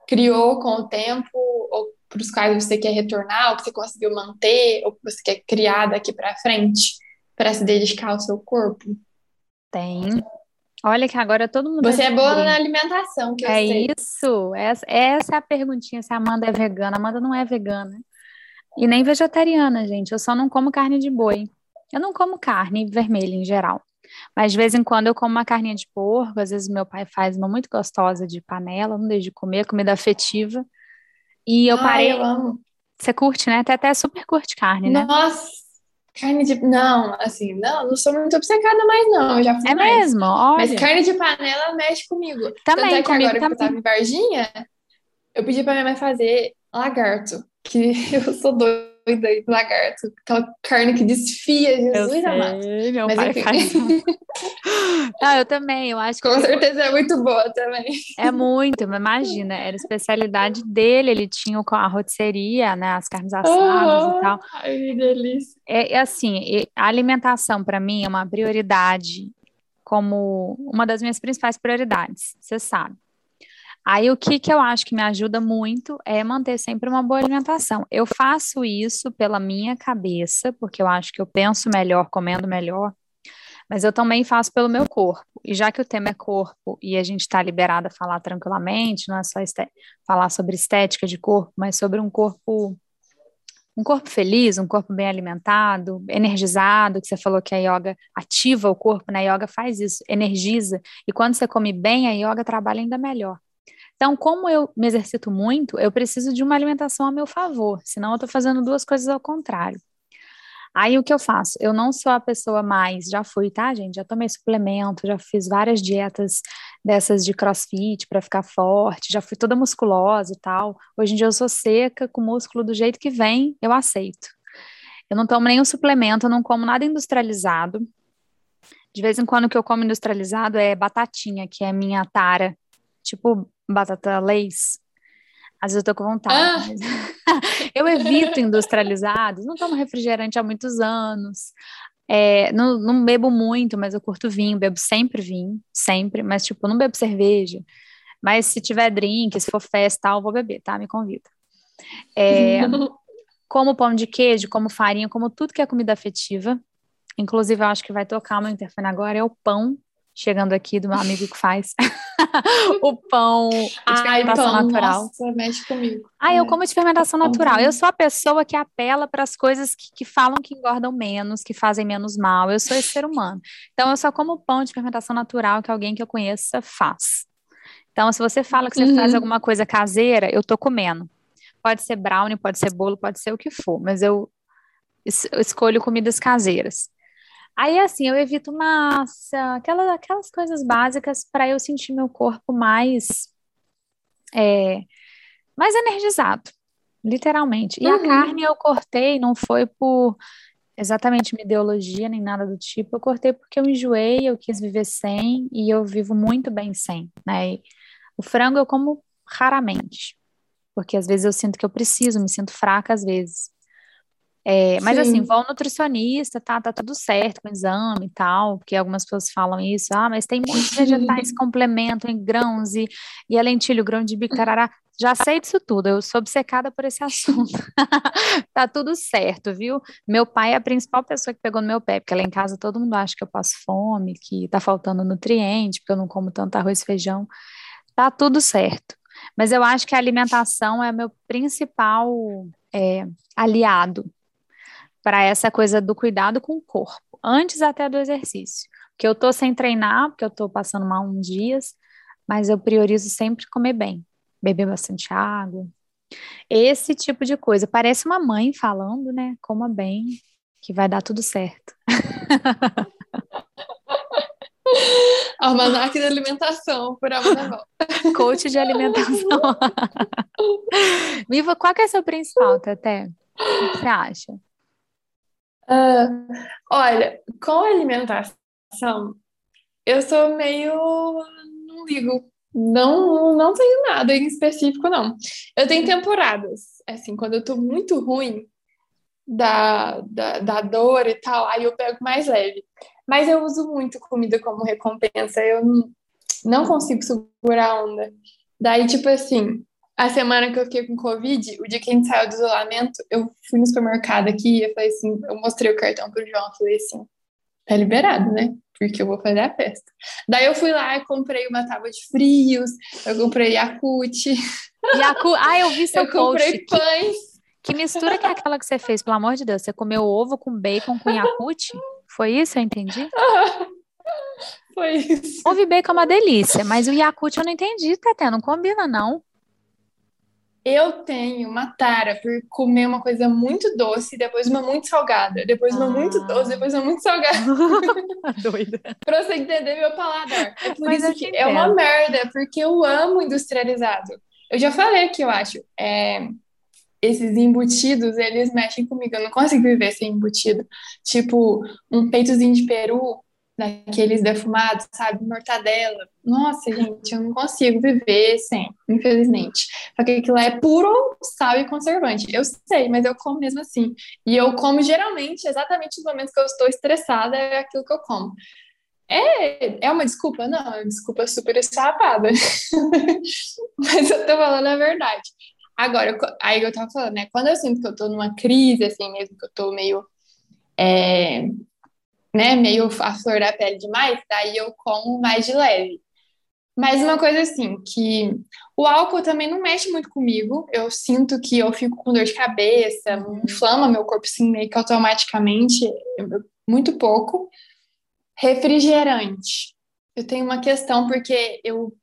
criou com o tempo, ou para os quais você quer retornar, ou que você conseguiu manter, ou que você quer criar daqui para frente, para se dedicar ao seu corpo? Tem. Olha que agora todo mundo. Você é boa na alimentação, que eu é sei. isso. Essa, essa é a perguntinha se a Amanda é vegana. A Amanda não é vegana. E nem vegetariana, gente. Eu só não como carne de boi. Eu não como carne vermelha em geral. Mas de vez em quando eu como uma carninha de porco, às vezes meu pai faz uma muito gostosa de panela, não deixo de comer, comida afetiva. E eu Ai, parei. Eu amo. Você curte, né? Até até super curte carne, né? Nossa, carne de. Não, assim, não, não sou muito obcecada mais, não. Eu já fui É mais. mesmo? Olha. Mas carne de panela mexe comigo. Também, Tanto é que comigo agora também. que eu tava em Varginha, eu pedi pra minha mãe fazer lagarto, que eu sou doida aí do lagarto, aquela carne que desfia, Jesus eu amado. sei, meu Mas pai enfim. faz. Não, eu também, eu acho que Com certeza é muito boa também. é muito, imagina, era especialidade dele, ele tinha a rotisseria, né, as carnes assadas e tal. Ai, que delícia. É, é assim, a alimentação para mim é uma prioridade, como uma das minhas principais prioridades, você sabe. Aí o que que eu acho que me ajuda muito é manter sempre uma boa alimentação. Eu faço isso pela minha cabeça, porque eu acho que eu penso melhor, comendo melhor, mas eu também faço pelo meu corpo. E já que o tema é corpo e a gente está liberada a falar tranquilamente, não é só falar sobre estética de corpo, mas sobre um corpo um corpo feliz, um corpo bem alimentado, energizado, que você falou que a yoga ativa o corpo, né? A yoga faz isso, energiza. E quando você come bem, a yoga trabalha ainda melhor. Então, como eu me exercito muito, eu preciso de uma alimentação a meu favor, senão eu estou fazendo duas coisas ao contrário. Aí o que eu faço? Eu não sou a pessoa mais, já fui, tá, gente? Já tomei suplemento, já fiz várias dietas dessas de crossfit para ficar forte, já fui toda musculosa e tal. Hoje em dia eu sou seca, com músculo do jeito que vem, eu aceito. Eu não tomo nenhum suplemento, eu não como nada industrializado. De vez em quando o que eu como industrializado é batatinha, que é minha tara, tipo batata lace. Às vezes eu tô com vontade. mas- eu evito industrializados, não tomo refrigerante há muitos anos. É, não, não bebo muito, mas eu curto vinho, bebo sempre vinho, sempre, mas tipo, não bebo cerveja. Mas se tiver drink, se for festa, tal, vou beber, tá? Me convida. É, como pão de queijo, como farinha, como tudo que é comida afetiva. Inclusive, eu acho que vai tocar o meu interfone agora, é o pão, chegando aqui do meu amigo que faz. o pão de Ai, fermentação pão, natural. nossa, mexe comigo. Ah, eu É. como de fermentação natural. Eu sou a pessoa que apela para as coisas que, que falam que engordam menos, que fazem menos mal. Eu sou esse ser humano. Então, eu só como pão de fermentação natural que alguém que eu conheça faz. Então, se você fala que você faz Uhum. alguma coisa caseira, eu tô comendo. Pode ser brownie, pode ser bolo, pode ser o que for, mas eu, es- eu escolho comidas caseiras. Aí, assim, eu evito massa, aquela, aquelas coisas básicas para eu sentir meu corpo mais, é, mais energizado, literalmente. E a Uhum. carne eu cortei, não foi por exatamente uma ideologia nem nada do tipo, eu cortei porque eu enjoei, eu quis viver sem e eu vivo muito bem sem, né? E o frango eu como raramente, porque às vezes eu sinto que eu preciso, me sinto fraca às vezes. É, mas assim, Sim. assim, vão nutricionista, tá, tá tudo certo com o exame e tal, porque algumas pessoas falam isso, ah, mas tem muitos vegetais complementam em grãos e, e a lentilha, o grão de bico, tarará. Já sei disso tudo, eu sou obcecada por esse assunto. tá tudo certo, viu? Meu pai é a principal pessoa que pegou no meu pé, porque lá em casa todo mundo acha que eu passo fome, que tá faltando nutriente, porque eu não como tanto arroz e feijão. Tá tudo certo. Mas eu acho que a alimentação é meu principal é, aliado para essa coisa do cuidado com o corpo, antes até do exercício. Que eu tô sem treinar, porque eu tô passando mal uns dias, mas eu priorizo sempre comer bem, beber bastante água. Esse tipo de coisa. Parece uma mãe falando, né? Coma bem, que vai dar tudo certo. Almanac de alimentação, por Amanda Coach de alimentação. Viva, qual que é o seu principal, Tete? O que você acha? Uh, olha, com alimentação, eu sou meio. Não ligo. Não, não tenho nada em específico, não. Eu tenho temporadas. Assim, quando eu tô muito ruim da, da, da dor e tal, aí eu pego mais leve. Mas eu uso muito comida como recompensa. Eu não, não consigo segurar a onda. Daí, tipo assim, a semana que eu fiquei com Covid, o dia que a gente saiu do isolamento, eu fui no supermercado aqui e eu falei assim, eu mostrei o cartão pro João, falei assim, tá liberado, né? Porque eu vou fazer a festa. Daí eu fui lá e comprei uma tábua de frios, eu comprei Yakut. Yaku... Ah, eu vi seu eu post. comprei pães. Que mistura que é aquela que você fez, pelo amor de Deus? Você comeu ovo com bacon com Yakut? Foi isso, eu entendi? Foi isso. Ovo e bacon é uma delícia, mas o Yakut eu não entendi, Tete, não combina não. Eu tenho uma tara por comer uma coisa muito doce, depois uma muito salgada, depois uma ah. muito doce, depois uma muito salgada. Doida. pra você entender meu paladar. É por Mas isso que é uma merda, porque eu amo industrializado. Eu já falei que eu acho. É, esses embutidos, eles mexem comigo. Eu não consigo viver sem embutido. Tipo, um peitozinho de peru daqueles defumados, sabe? Mortadela. Nossa, gente, eu não consigo viver sem, infelizmente. Porque aquilo é puro sal e conservante. Eu sei, mas eu como mesmo assim. E eu como geralmente, exatamente nos momentos que eu estou estressada, é aquilo que eu como. É, é uma desculpa? Não, é uma desculpa super esfarrapada. mas eu tô falando a verdade. Agora, aí eu tava falando, né? Quando eu sinto que eu tô numa crise, assim mesmo, que eu tô meio é, né, meio a flor da pele demais, daí eu como mais de leve. Mas uma coisa assim, que o álcool também não mexe muito comigo. Eu sinto que eu fico com dor de cabeça, uhum. inflama meu corpo assim, meio que automaticamente, muito pouco. Refrigerante. Eu tenho uma questão porque eu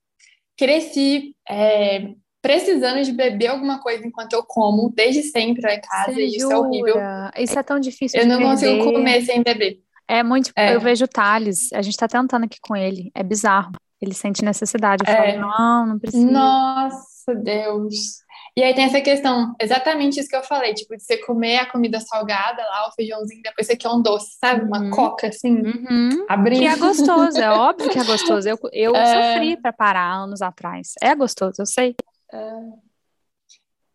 cresci é, precisando de beber alguma coisa enquanto eu como, desde sempre lá em casa, Você e isso é horrível. Isso é tão difícil. Eu não consigo comer sem beber. É muito. É. Eu vejo o Thales, a gente tá tentando aqui com ele. É bizarro. Ele sente necessidade. Eu é. falo, não, não precisa. Nossa, Deus. E aí tem essa questão, exatamente isso que eu falei, tipo, de você comer a comida salgada lá, o feijãozinho, depois você quer um doce, sabe? Uma uhum. coca, assim, uhum. abrindo. Que é gostoso, é óbvio que é gostoso. Eu, eu é... sofri para parar anos atrás. É gostoso, eu sei. É...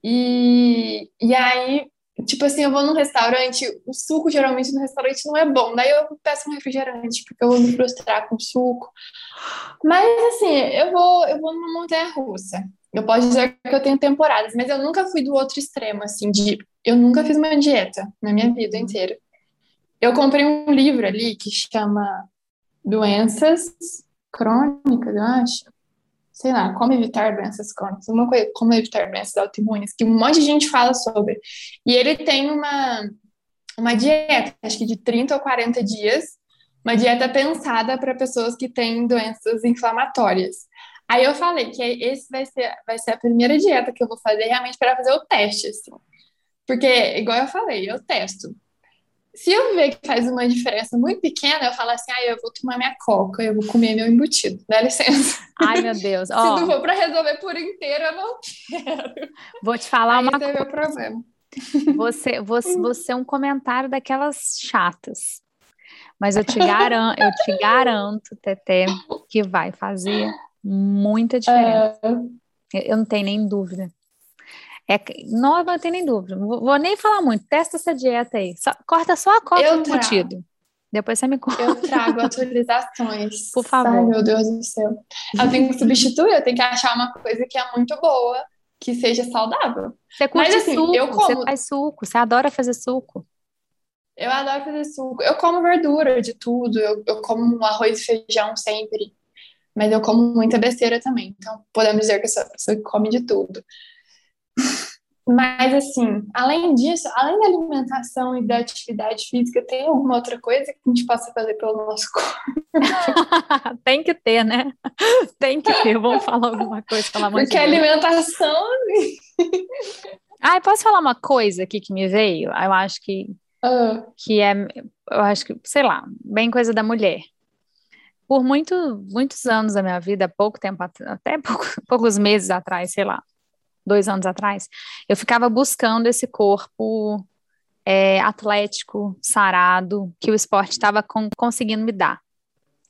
E, e aí, Tipo assim, eu vou num restaurante, o suco geralmente no restaurante não é bom, daí eu peço um refrigerante, porque eu vou me frustrar com suco. Mas assim, eu vou, eu vou numa montanha russa. Eu posso dizer que eu tenho temporadas, mas eu nunca fui do outro extremo, assim, de eu nunca fiz uma dieta na minha vida inteira. Eu comprei um livro ali que chama Doenças Crônicas, eu acho sei lá, como evitar doenças crônicas, uma coisa, como evitar doenças autoimunes, que um monte de gente fala sobre. E ele tem uma, uma dieta, acho que de 30 ou 40 dias, uma dieta pensada para pessoas que têm doenças inflamatórias. Aí eu falei que esse vai ser, vai ser a primeira dieta que eu vou fazer realmente para fazer o teste, assim. Porque, igual eu falei, eu testo se eu ver que faz uma diferença muito pequena, eu falo assim, ah, eu vou tomar minha coca, eu vou comer meu embutido, dá licença. Ai, meu Deus. se oh. não for para resolver por inteiro, eu não quero. Vou te falar Aí uma coisa. meu problema. Você, você, você é um comentário daquelas chatas. Mas eu te garanto, eu te garanto, Tete, que vai fazer muita diferença. É... Eu não tenho nem dúvida. É, não, não tem nem dúvida. Vou, vou, nem falar muito. Testa essa dieta aí. Só, corta só a coca do embutido. Depois você me conta. Eu trago atualizações. Por favor. Ai, meu Deus do céu. Eu tenho que substituir, eu tenho que achar uma coisa que é muito boa, que seja saudável. Você curte Mas, assim, suco, eu como... você faz suco, você adora fazer suco. Eu adoro fazer suco. Eu como verdura de tudo, eu, eu como arroz e feijão sempre. Mas eu como muita besteira também. Então, podemos dizer que eu sou a pessoa que come de tudo. Mas, assim, além disso, além da alimentação e da atividade física, tem alguma outra coisa que a gente possa fazer pelo nosso corpo? tem que ter, né? Tem que ter. Vamos falar alguma coisa, pelo amor Porque de alimentação. ah, posso falar uma coisa aqui que me veio? Eu acho que. Uh. Que é. Eu acho que, sei lá, bem coisa da mulher. Por muito, muitos anos da minha vida, pouco tempo, até pouco, poucos meses atrás, sei lá, dois anos atrás, eu ficava buscando esse corpo é, atlético, sarado, que o esporte estava conseguindo me dar.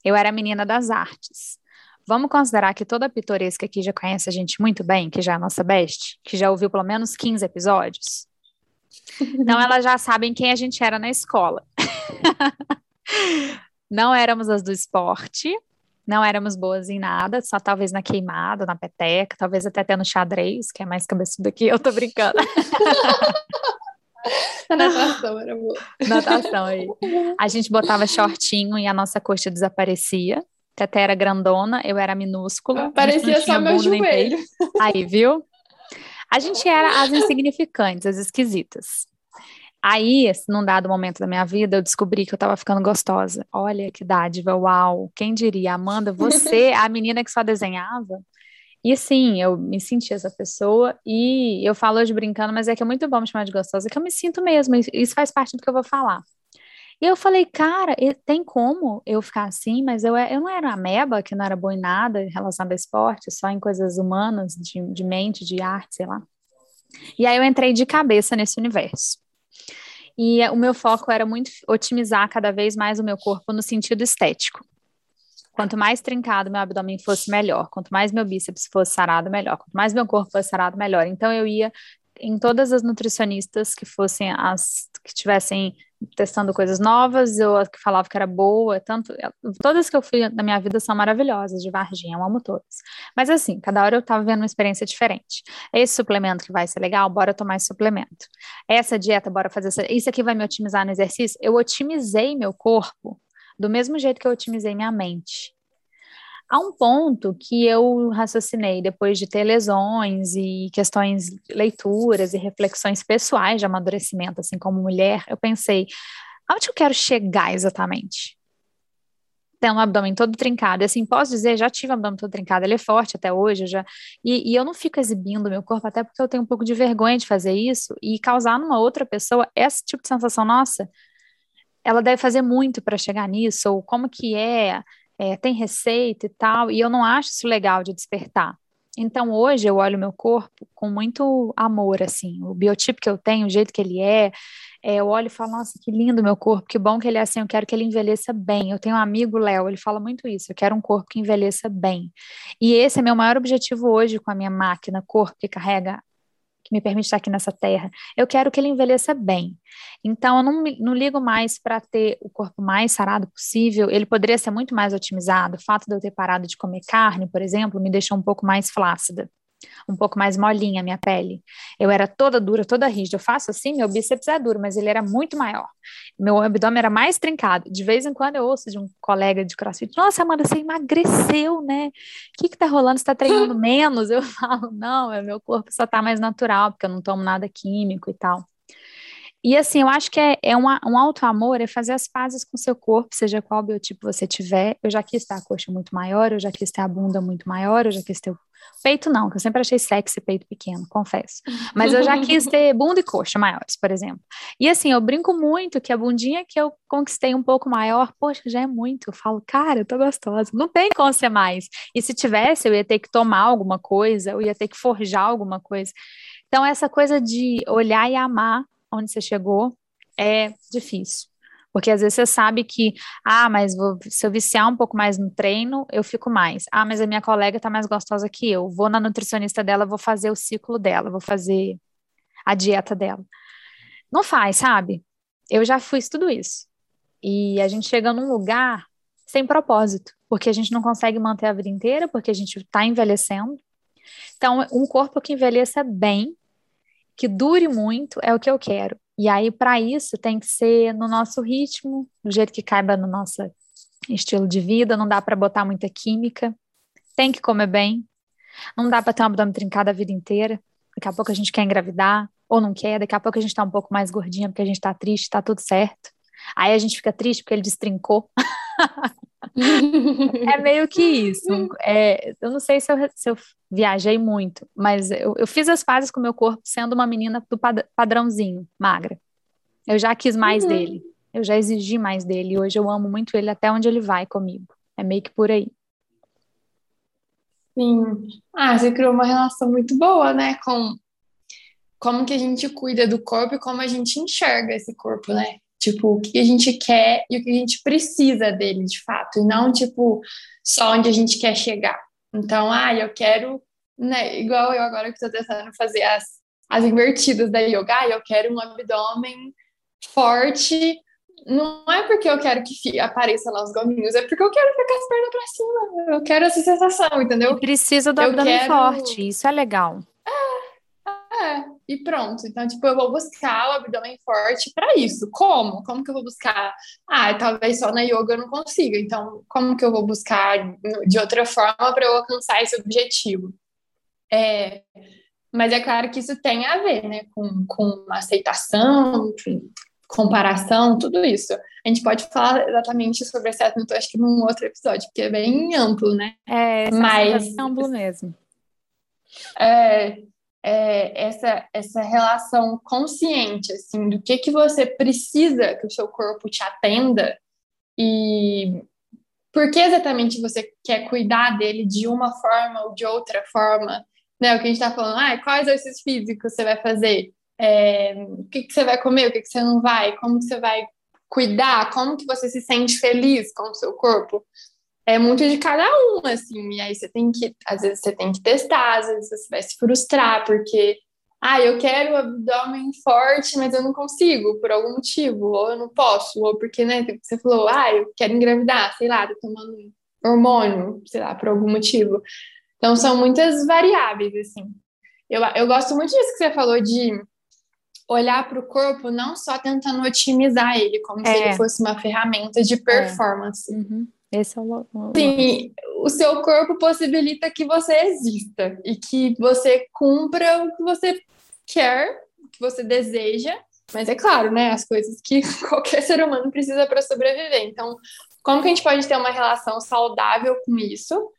Eu era menina das artes. Vamos considerar que toda pitoresca aqui já conhece a gente muito bem, que já é a nossa best, que já ouviu pelo menos 15 episódios. Então elas já sabem quem a gente era na escola. Não éramos as do esporte, não éramos boas em nada, só talvez na queimada, na peteca, talvez até até no xadrez, que é mais cabeçudo que eu, tô brincando. A natação era boa. Natação aí. A gente botava shortinho e a nossa coxa desaparecia. Teté era grandona, eu era minúscula. Parecia só meu joelho. Aí, viu? A gente era as insignificantes, as esquisitas. Aí, num dado momento da minha vida, eu descobri que eu tava ficando gostosa. Olha que dádiva, uau! Quem diria, Amanda, você, a menina que só desenhava? E sim, eu me senti essa pessoa e eu falo hoje brincando, mas é que é muito bom me chamar de gostosa, que eu me sinto mesmo, isso faz parte do que eu vou falar. E eu falei, cara, tem como eu ficar assim, mas eu, eu não era uma meba, que não era boa em nada relacionado ao esporte, só em coisas humanas, de, de mente, de arte, sei lá. E aí eu entrei de cabeça nesse universo. E o meu foco era muito otimizar cada vez mais o meu corpo no sentido estético. Quanto mais trincado meu abdômen fosse, melhor. Quanto mais meu bíceps fosse sarado, melhor. Quanto mais meu corpo fosse sarado, melhor. Então eu ia em todas as nutricionistas que fossem as que tivessem testando coisas novas, eu que falava que era boa, tanto todas que eu fui na minha vida são maravilhosas, de Varginha, eu amo todas. Mas assim, cada hora eu tava vendo uma experiência diferente. Esse suplemento que vai ser legal, bora tomar esse suplemento. Essa dieta, bora fazer essa, isso aqui vai me otimizar no exercício. Eu otimizei meu corpo do mesmo jeito que eu otimizei minha mente. Há um ponto que eu raciocinei depois de ter lesões e questões, leituras e reflexões pessoais de amadurecimento, assim como mulher, eu pensei, aonde eu quero chegar exatamente? Tem um abdômen todo trincado, assim, posso dizer, já tive um abdômen todo trincado, ele é forte até hoje, já, e, e eu não fico exibindo meu corpo, até porque eu tenho um pouco de vergonha de fazer isso, e causar numa outra pessoa esse tipo de sensação, nossa, ela deve fazer muito para chegar nisso, ou como que é, é, tem receita e tal, e eu não acho isso legal de despertar. Então hoje eu olho meu corpo com muito amor, assim, o biotipo que eu tenho, o jeito que ele é, é, eu olho e falo, nossa, que lindo meu corpo, que bom que ele é assim, eu quero que ele envelheça bem. Eu tenho um amigo, Léo, ele fala muito isso, eu quero um corpo que envelheça bem. E esse é meu maior objetivo hoje com a minha máquina, corpo que carrega que me permite estar aqui nessa terra. Eu quero que ele envelheça bem. Então, eu não, não ligo mais para ter o corpo mais sarado possível. Ele poderia ser muito mais otimizado. O fato de eu ter parado de comer carne, por exemplo, me deixou um pouco mais flácida um pouco mais molinha a minha pele. Eu era toda dura, toda rígida. Eu faço assim, meu bíceps é duro, mas ele era muito maior. Meu abdômen era mais trincado. De vez em quando eu ouço de um colega de crossfit: Nossa, Amanda, você emagreceu, né? O que que tá rolando? Você tá treinando menos? Eu falo: Não, é, meu corpo só tá mais natural, porque eu não tomo nada químico e tal. E assim, eu acho que é, é uma, um auto-amor, é fazer as pazes com seu corpo, seja qual biotipo você tiver. Eu já quis ter a coxa muito maior, eu já quis ter a bunda muito maior, eu já quis ter o peito não, que eu sempre achei sexy peito pequeno, confesso. Mas eu já quis ter bunda e coxa maiores, por exemplo. E assim, eu brinco muito que a bundinha que eu conquistei um pouco maior, poxa, já é muito. Eu falo, cara, eu tô gostosa. Não tem como ser mais. E se tivesse, eu ia ter que tomar alguma coisa, eu ia ter que forjar alguma coisa. Então, essa coisa de olhar e amar onde você chegou é difícil. Porque às vezes você sabe que, ah, mas vou, se eu viciar um pouco mais no treino, eu fico mais. Ah, mas a minha colega está mais gostosa que eu. Vou na nutricionista dela, vou fazer o ciclo dela, vou fazer a dieta dela. Não faz, sabe? Eu já fiz tudo isso. E a gente chega num lugar sem propósito, porque a gente não consegue manter a vida inteira, porque a gente está envelhecendo. Então, um corpo que envelheça bem, que dure muito, é o que eu quero. E aí, para isso, tem que ser no nosso ritmo, do jeito que caiba no nosso estilo de vida, não dá para botar muita química, tem que comer bem, não dá para ter um abdômen trincado a vida inteira. Daqui a pouco a gente quer engravidar, ou não quer, daqui a pouco a gente tá um pouco mais gordinha porque a gente tá triste, tá tudo certo. Aí a gente fica triste porque ele destrincou. é meio que isso. É, eu não sei se eu, se eu viajei muito, mas eu, eu fiz as fases com o meu corpo sendo uma menina do pad padrãozinho, magra. Eu já quis mais uhum. dele. Eu já exigi mais dele. Hoje eu amo muito ele até onde ele vai comigo. É meio que por aí. Sim. Ah, você criou uma relação muito boa, né? Com como que a gente cuida do corpo e como a gente enxerga esse corpo, né? Tipo, o que a gente quer e o que a gente precisa dele, de fato, e não, tipo, só onde a gente quer chegar. Então, ah, eu quero, né, igual eu agora que estou tentando fazer as, as invertidas da yoga, eu quero um abdômen forte, não é porque eu quero que apareça lá os gominhos, é porque eu quero ficar as pernas para cima, eu quero essa sensação, entendeu? E precisa do eu abdômen quero... forte, isso é legal. É, e pronto. Então, tipo, eu vou buscar o abdômen forte para isso. Como? Como que eu vou buscar? Ah, talvez só na yoga eu não consiga. Então, como que eu vou buscar de outra forma para eu alcançar esse objetivo? É, mas é claro que isso tem a ver, né, com, com aceitação, enfim, comparação, tudo isso. A gente pode falar exatamente sobre esse assunto, acho que num outro episódio, porque é bem amplo, né? É, mas é amplo mesmo. É, é, essa, essa relação consciente, assim, do que, que você precisa que o seu corpo te atenda e por que exatamente você quer cuidar dele de uma forma ou de outra forma, né? O que a gente está falando, ah, quais exercícios físicos você vai fazer? É, o que, que você vai comer, o que, que você não vai, como que você vai cuidar, como que você se sente feliz com o seu corpo é muito de cada um, assim, e aí você tem que, às vezes você tem que testar, às vezes você vai se frustrar, porque, ah, eu quero o abdômen forte, mas eu não consigo, por algum motivo, ou eu não posso, ou porque, né, você falou, ah, eu quero engravidar, sei lá, tô tomando hormônio, sei lá, por algum motivo. Então, são muitas variáveis, assim. Eu, eu gosto muito disso que você falou de olhar para o corpo não só tentando otimizar ele, como é. se ele fosse uma ferramenta de é. performance. É. Uhum. Esse é o. Sim, o seu corpo possibilita que você exista e que você cumpra o que você quer, o que você deseja, mas é claro, né, as coisas que qualquer ser humano precisa para sobreviver. Então, como que a gente pode ter uma relação saudável com isso?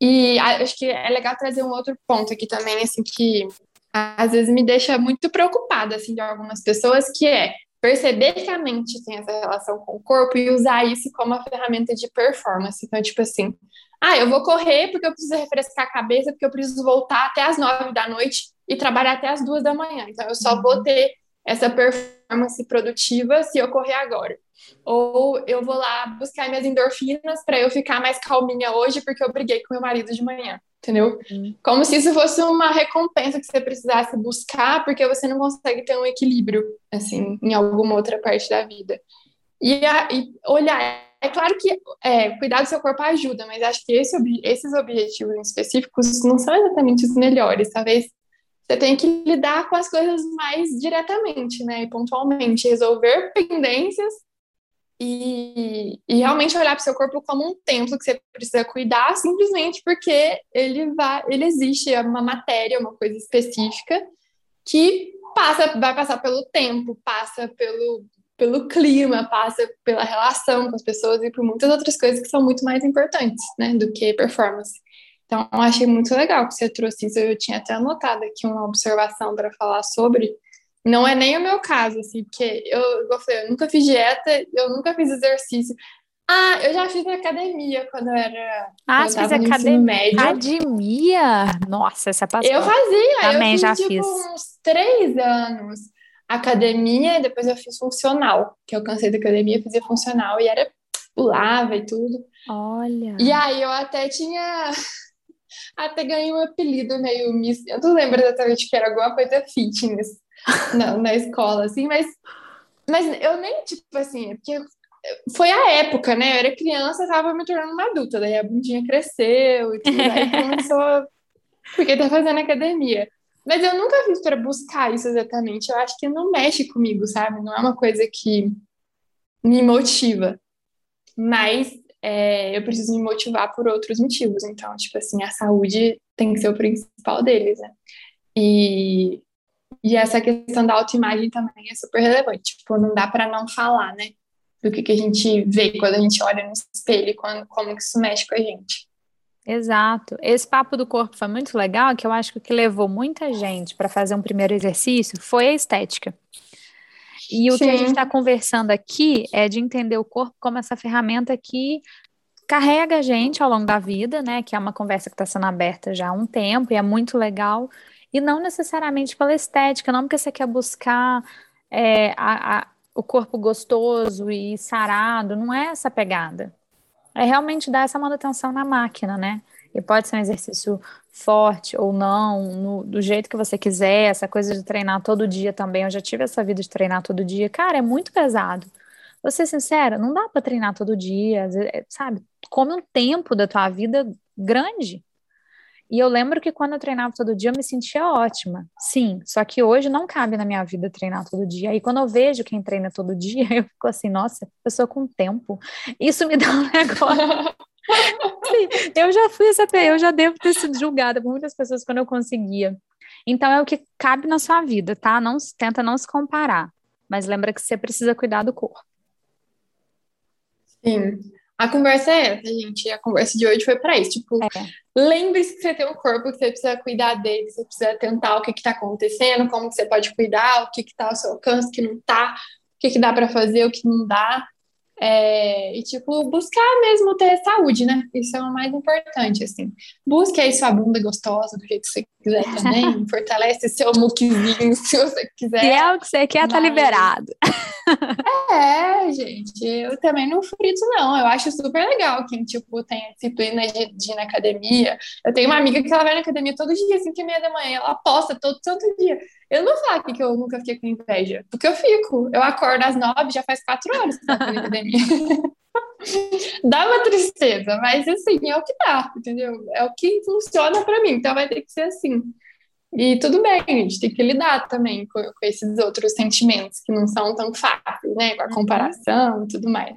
E acho que é legal trazer um outro ponto aqui também, assim, que às vezes me deixa muito preocupada, assim, de algumas pessoas, que é perceber que a mente tem essa relação com o corpo e usar isso como uma ferramenta de performance. Então, tipo assim, ah, eu vou correr porque eu preciso refrescar a cabeça, porque eu preciso voltar até as nove da noite e trabalhar até as duas da manhã. Então, eu só vou uhum. ter essa performance produtiva se eu correr agora. Ou eu vou lá buscar minhas endorfinas para eu ficar mais calminha hoje porque eu briguei com meu marido de manhã entendeu? Uhum. Como se isso fosse uma recompensa que você precisasse buscar, porque você não consegue ter um equilíbrio, assim, em alguma outra parte da vida. E, a, e olhar, é claro que é, cuidar do seu corpo ajuda, mas acho que esse, esses objetivos específicos não são exatamente os melhores, talvez você tenha que lidar com as coisas mais diretamente, né, e pontualmente, resolver pendências e, e realmente olhar para o seu corpo como um templo que você precisa cuidar, simplesmente porque ele vai, ele existe, é uma matéria, uma coisa específica que passa, vai passar pelo tempo, passa pelo, pelo clima, passa pela relação com as pessoas e por muitas outras coisas que são muito mais importantes, né, do que performance. Então, achei muito legal que você trouxe isso. Eu tinha até anotado aqui uma observação para falar sobre, não é nem o meu caso, assim, porque eu, eu falei, eu nunca fiz dieta, eu nunca fiz exercício. Ah, eu já fiz academia quando eu era. Ah, você fez academia? Academia? Nossa, essa passou. Eu fazia, Também eu fiz, já tipo, fiz. uns três anos academia, depois eu fiz funcional, que eu cansei da academia, fazia funcional e era pulava e tudo. Olha. E aí eu até tinha até ganhei um apelido meio. Eu não lembro exatamente que era alguma coisa fitness. na, na escola, assim, mas, mas eu nem, tipo assim, é porque foi a época, né? Eu era criança, tava me tornando uma adulta, daí a bundinha cresceu e tudo, aí começou porque tá fazendo academia. Mas eu nunca fiz para buscar isso exatamente. Eu acho que não mexe comigo, sabe? Não é uma coisa que me motiva. Mas é, eu preciso me motivar por outros motivos. Então, tipo assim, a saúde tem que ser o principal deles, né? E, e essa questão da autoimagem também é super relevante. Tipo, não dá para não falar, né? Do que, que a gente vê quando a gente olha no espelho, quando, como que isso mexe com a gente. Exato. Esse papo do corpo foi muito legal, que eu acho que o que levou muita gente para fazer um primeiro exercício foi a estética. E o Sim. que a gente está conversando aqui é de entender o corpo como essa ferramenta que carrega a gente ao longo da vida, né? Que é uma conversa que está sendo aberta já há um tempo e é muito legal. E não necessariamente pela estética, não porque você quer buscar é, a, a, o corpo gostoso e sarado, não é essa pegada é realmente dar essa manutenção na máquina, né? E pode ser um exercício forte ou não, no, do jeito que você quiser, essa coisa de treinar todo dia também. Eu já tive essa vida de treinar todo dia. Cara, é muito pesado. Vou ser sincera, não dá para treinar todo dia, sabe? Come um tempo da tua vida grande. E eu lembro que quando eu treinava todo dia, eu me sentia ótima. Sim, só que hoje não cabe na minha vida treinar todo dia. E quando eu vejo quem treina todo dia, eu fico assim, nossa, pessoa com tempo. Isso me dá um negócio. Sim, eu já fui essa, eu já devo ter sido julgada por muitas pessoas quando eu conseguia. Então é o que cabe na sua vida, tá? Não tenta não se comparar, mas lembra que você precisa cuidar do corpo. Sim. A conversa é essa, gente. A conversa de hoje foi para isso. Tipo, é. lembre-se que você tem um corpo, que você precisa cuidar dele, você precisa tentar o que está acontecendo, como que você pode cuidar, o que está ao seu alcance, o que não está, o que, que dá para fazer, o que não dá. É, e, tipo, buscar mesmo ter saúde, né? Isso é o mais importante, assim. Busque aí sua bunda gostosa do jeito que você quiser também. fortalece seu muquezinho se você quiser. Se é o que você quer, tá Mas... tá liberado. É, gente, eu também não frito, não. Eu acho super legal quem, tipo, tem a disciplina de, de ir na academia. Eu tenho uma amiga que ela vai na academia todo dia, 5 e meia da manhã, ela posta todo santo dia. Eu não vou falar aqui que eu nunca fiquei com inveja, porque eu fico. Eu acordo às nove, já faz quatro horas que eu tô na academia. dá uma tristeza, mas assim, é o que dá, entendeu? É o que funciona para mim, então vai ter que ser assim. E tudo bem, a gente tem que lidar também com, com esses outros sentimentos que não são tão fáceis, né? Com a uhum. comparação e tudo mais.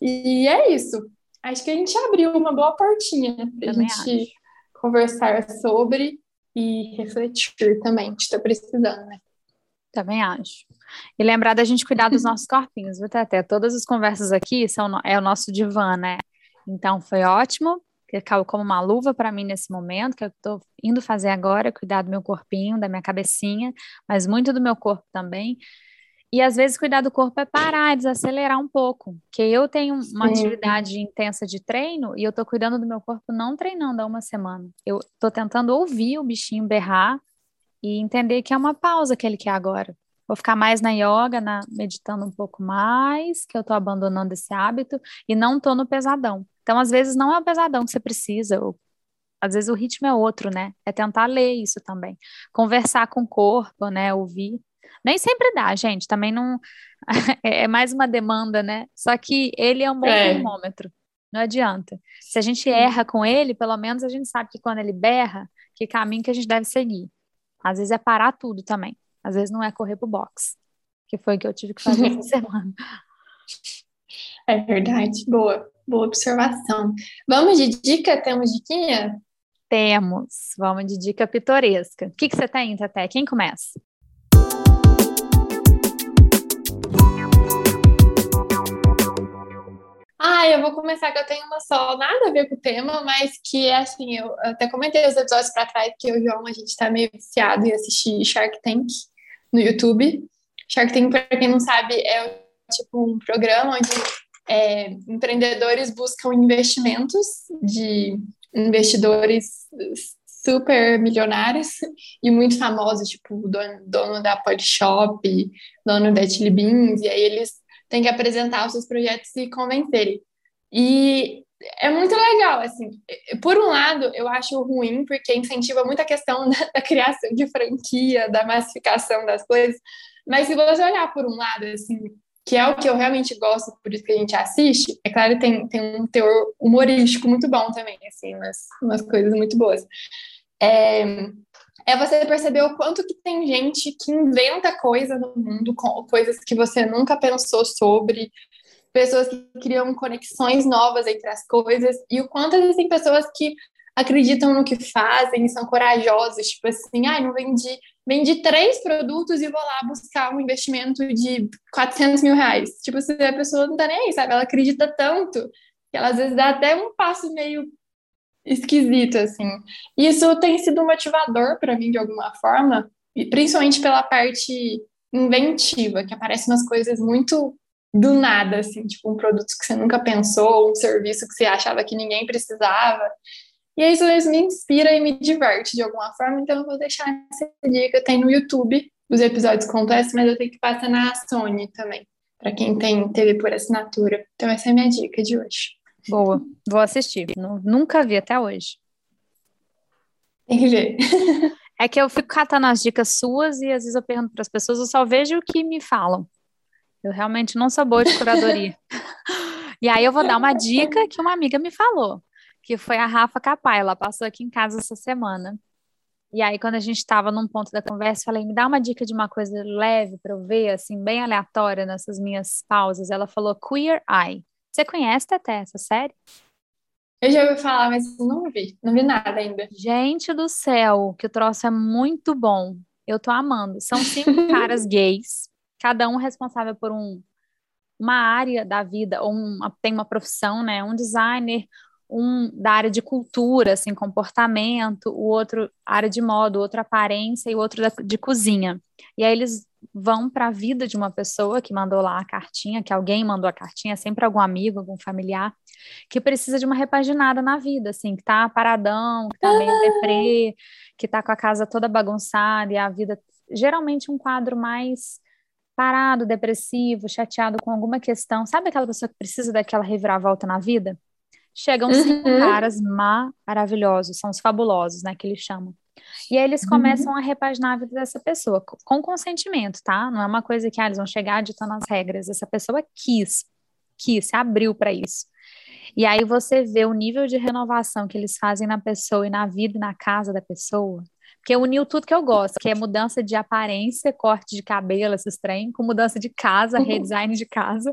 E é isso. Acho que a gente abriu uma boa portinha para a gente acho. conversar sobre e refletir também. A gente está precisando, né? Também acho. E lembrar da gente cuidar dos nossos corpinhos, viu, Tete? Todas as conversas aqui são é o nosso divã, né? Então foi ótimo, que caiu como uma luva para mim nesse momento, que eu estou indo fazer agora, cuidar do meu corpinho, da minha cabecinha, mas muito do meu corpo também. E às vezes cuidar do corpo é parar, desacelerar um pouco. Que eu tenho uma Sim. atividade intensa de treino e eu tô cuidando do meu corpo não treinando há uma semana. Eu tô tentando ouvir o bichinho berrar e entender que é uma pausa que ele quer agora. Vou ficar mais na yoga, na, meditando um pouco mais, que eu tô abandonando esse hábito e não tô no pesadão. Então, às vezes, não é o pesadão que você precisa, ou, às vezes o ritmo é outro, né? É tentar ler isso também. Conversar com o corpo, né? Ouvir. Nem sempre dá, gente. Também não. É, é mais uma demanda, né? Só que ele é um bom é. termômetro. Não adianta. Se a gente erra com ele, pelo menos a gente sabe que quando ele berra, que caminho que a gente deve seguir. Às vezes é parar tudo também. Às vezes não é correr pro box, que foi o que eu tive que fazer essa semana. É verdade. Boa, boa observação. Vamos de dica? Temos diquinha? Temos. Vamos de dica pitoresca. O que, que você tem, Taté? Quem começa? Ah, eu vou começar que eu tenho uma só, nada a ver com o tema, mas que é assim, eu até comentei os episódios para trás que eu e o João, a gente tá meio viciado em assistir Shark Tank no YouTube. Shark Tank, para quem não sabe, é tipo um programa onde é, empreendedores buscam investimentos de investidores super milionários e muito famosos, tipo dono, dono da Polishop, dono da Chili Beans, e aí eles têm que apresentar os seus projetos e convencerem. E é muito legal, assim. Por um lado, eu acho ruim, porque incentiva muito a questão da, da, criação de franquia, da massificação das coisas. Mas se você olhar por um lado, assim, que é o que eu realmente gosto, por isso que a gente assiste, é claro, tem, tem um teor humorístico muito bom também, assim, umas, umas coisas muito boas. É, é você perceber o quanto que tem gente que inventa coisa no mundo, coisas que você nunca pensou sobre, pessoas que criam conexões novas entre as coisas e o quanto existem pessoas que acreditam no que fazem são corajosos, tipo assim, ah, não vendi, vendi três produtos e vou lá buscar um investimento de 400 mil reais. Tipo, se a pessoa não tá nem aí, sabe? Ela acredita tanto que ela às vezes dá até um passo meio esquisito, assim. Isso tem sido motivador para mim de alguma forma, e principalmente pela parte inventiva, que aparecem umas coisas muito do nada, assim, tipo um produto que você nunca pensou, um serviço que você achava que ninguém precisava. E isso me inspira e me diverte de alguma forma, então eu vou deixar essa dica. Tem no YouTube os episódios completos, mas eu tenho que passar na Sony também, para quem tem TV por assinatura. Então essa é a minha dica de hoje. Boa, vou assistir. Nunca vi até hoje. Tem que ver. É que eu fico catando as dicas suas e às vezes eu pergunto para as pessoas, eu só vejo o que me falam. Eu realmente não sou boa de curadoria. e aí eu vou dar uma dica que uma amiga me falou, que foi a Rafa Capai, ela passou aqui em casa essa semana. E aí, quando a gente estava num ponto da conversa, falei, me dá uma dica de uma coisa leve para eu ver, assim, bem aleatória nessas minhas pausas. Ela falou Queer Eye. Você conhece, até essa série? Eu já ouvi falar, mas não vi. Não vi nada ainda. Gente do céu, que o troço é muito bom. Eu tô amando. São cinco caras gays cada um responsável por um, uma área da vida, ou uma, tem uma profissão, né? Um designer, um da área de cultura, assim, comportamento, o outro área de moda, o outro aparência e o outro da, de cozinha. E aí eles vão para a vida de uma pessoa que mandou lá a cartinha, que alguém mandou a cartinha, sempre algum amigo, algum familiar, que precisa de uma repaginada na vida, assim, que tá paradão, que tá meio deprê, que tá com a casa toda bagunçada e a vida geralmente um quadro mais parado, depressivo, chateado com alguma questão, sabe aquela pessoa que precisa daquela reviravolta na vida? Chegam uhum. cinco caras maravilhosos, são os fabulosos, né, que eles chamam. E aí eles uhum. começam uhum. a repaginar a vida dessa pessoa, com consentimento, tá? Não é uma coisa que ah, eles vão chegar ditando as regras. Essa pessoa quis, quis, se abriu para isso. E aí você vê o nível de renovação que eles fazem na pessoa e na vida e na casa da pessoa porque uniu tudo que eu gosto, que é mudança de aparência, corte de cabelo, esses trem, com mudança de casa, redesign de casa,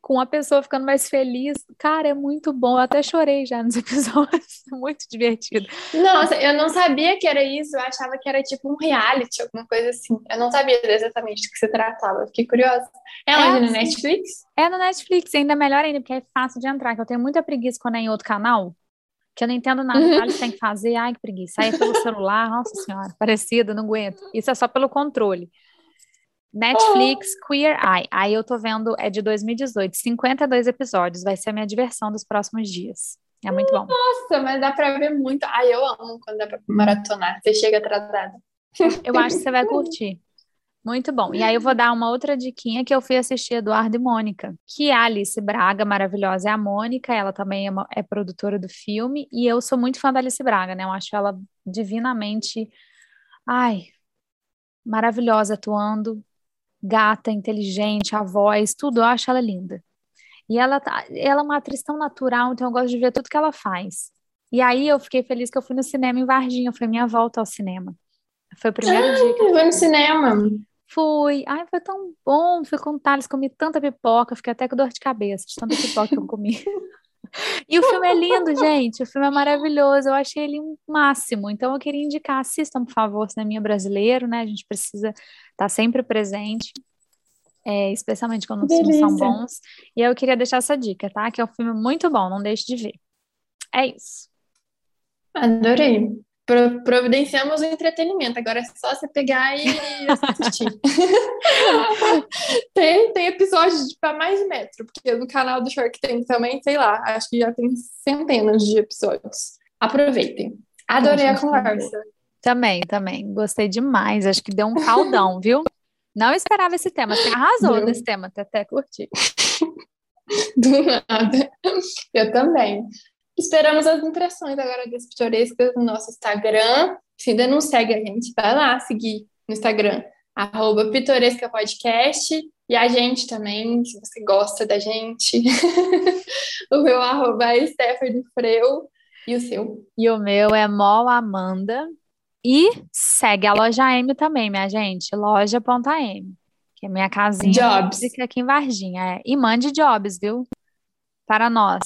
com a pessoa ficando mais feliz. Cara, é muito bom. Eu até chorei já nos episódios. muito divertido. Nossa, eu não sabia que era isso. Eu achava que era tipo um reality, alguma coisa assim. Eu não sabia exatamente do que se tratava. Fiquei curiosa. É, é onde? No Netflix? É no Netflix. Ainda melhor ainda, porque é fácil de entrar. Que eu tenho muita preguiça quando é em outro canal que eu não entendo nada que eles têm que fazer, ai que preguiça, aí é pelo celular, nossa senhora, parecido, não aguento. Isso é só pelo controle. Netflix Queer Eye. Aí eu tô vendo, é de 2018, 52 episódios, vai ser a minha diversão dos próximos dias. É muito bom. Nossa, mas dá pra ver muito. Ai, eu amo quando dá pra maratonar. Você chega atrasada. Eu acho que você vai curtir. Muito bom. E aí eu vou dar uma outra diquinha que eu fui assistir Eduardo e Mônica, que é a Alice Braga, maravilhosa, é a Mônica, ela também é, uma, é, produtora do filme, e eu sou muito fã da Alice Braga, né? Eu acho ela divinamente, ai, maravilhosa atuando, gata, inteligente, a voz, tudo, eu acho ela linda. E ela, tá, ela é uma atriz tão natural, então eu gosto de ver tudo que ela faz. E aí eu fiquei feliz que eu fui no cinema em Varginha, foi minha volta ao cinema. Foi o primeiro ah, dia que eu fui no cinema. Fui. Ai, foi tão bom. Fui com o Thales, comi tanta pipoca, fiquei até com dor de cabeça de tanta pipoca que eu comi. E o filme é lindo, gente. O filme é maravilhoso. Eu achei ele um máximo. Então eu queria indicar, assistam, por favor, cinema brasileiro, né? A gente precisa estar tá sempre presente. É, especialmente quando os filmes são bons. E eu queria deixar essa dica, tá? Que é um filme muito bom, não deixe de ver. É isso. Adorei providenciamos o entretenimento. Agora é só você pegar e assistir. tem, tem episódios para mais de metro, porque no canal do Shark tem também, sei lá, acho que já tem centenas de episódios. Aproveitem. Adorei a conversa. Também, também. Gostei demais. Acho que deu um caldão, viu? Não esperava esse tema. Você arrasou Deu. nesse tema, até curti. Do nada. Eu também. Esperamos as impressões agora das pitorescas no nosso Instagram. Se ainda não segue a gente, vai lá seguir no Instagram, arroba Pitoresca Podcast. E a gente também, se você gosta da gente. o meu arroba é Stephanie Freu. E o seu? E o meu é Mol Amanda. E segue a loja M também, minha gente. Loja.m. Que é minha casinha jobs. aqui em Varginha. É. E mande jobs, viu? Para nós,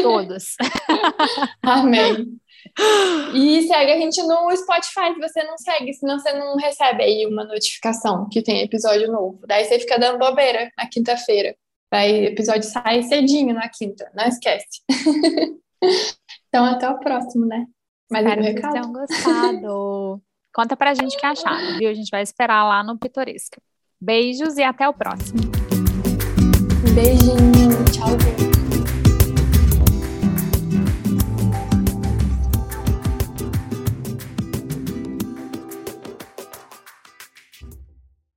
todos. Amém. E segue a gente no Spotify, se você não segue, senão você não recebe aí uma notificação que tem episódio novo. Daí você fica dando bobeira na quinta-feira. Aí o episódio sai cedinho na quinta, não esquece. então até o próximo, né? Mas Espero que tenham gostado. Conta pra gente o que acharam, viu? A gente vai esperar lá no Pitoresca. Beijos e até o próximo. Beijinho, tchau.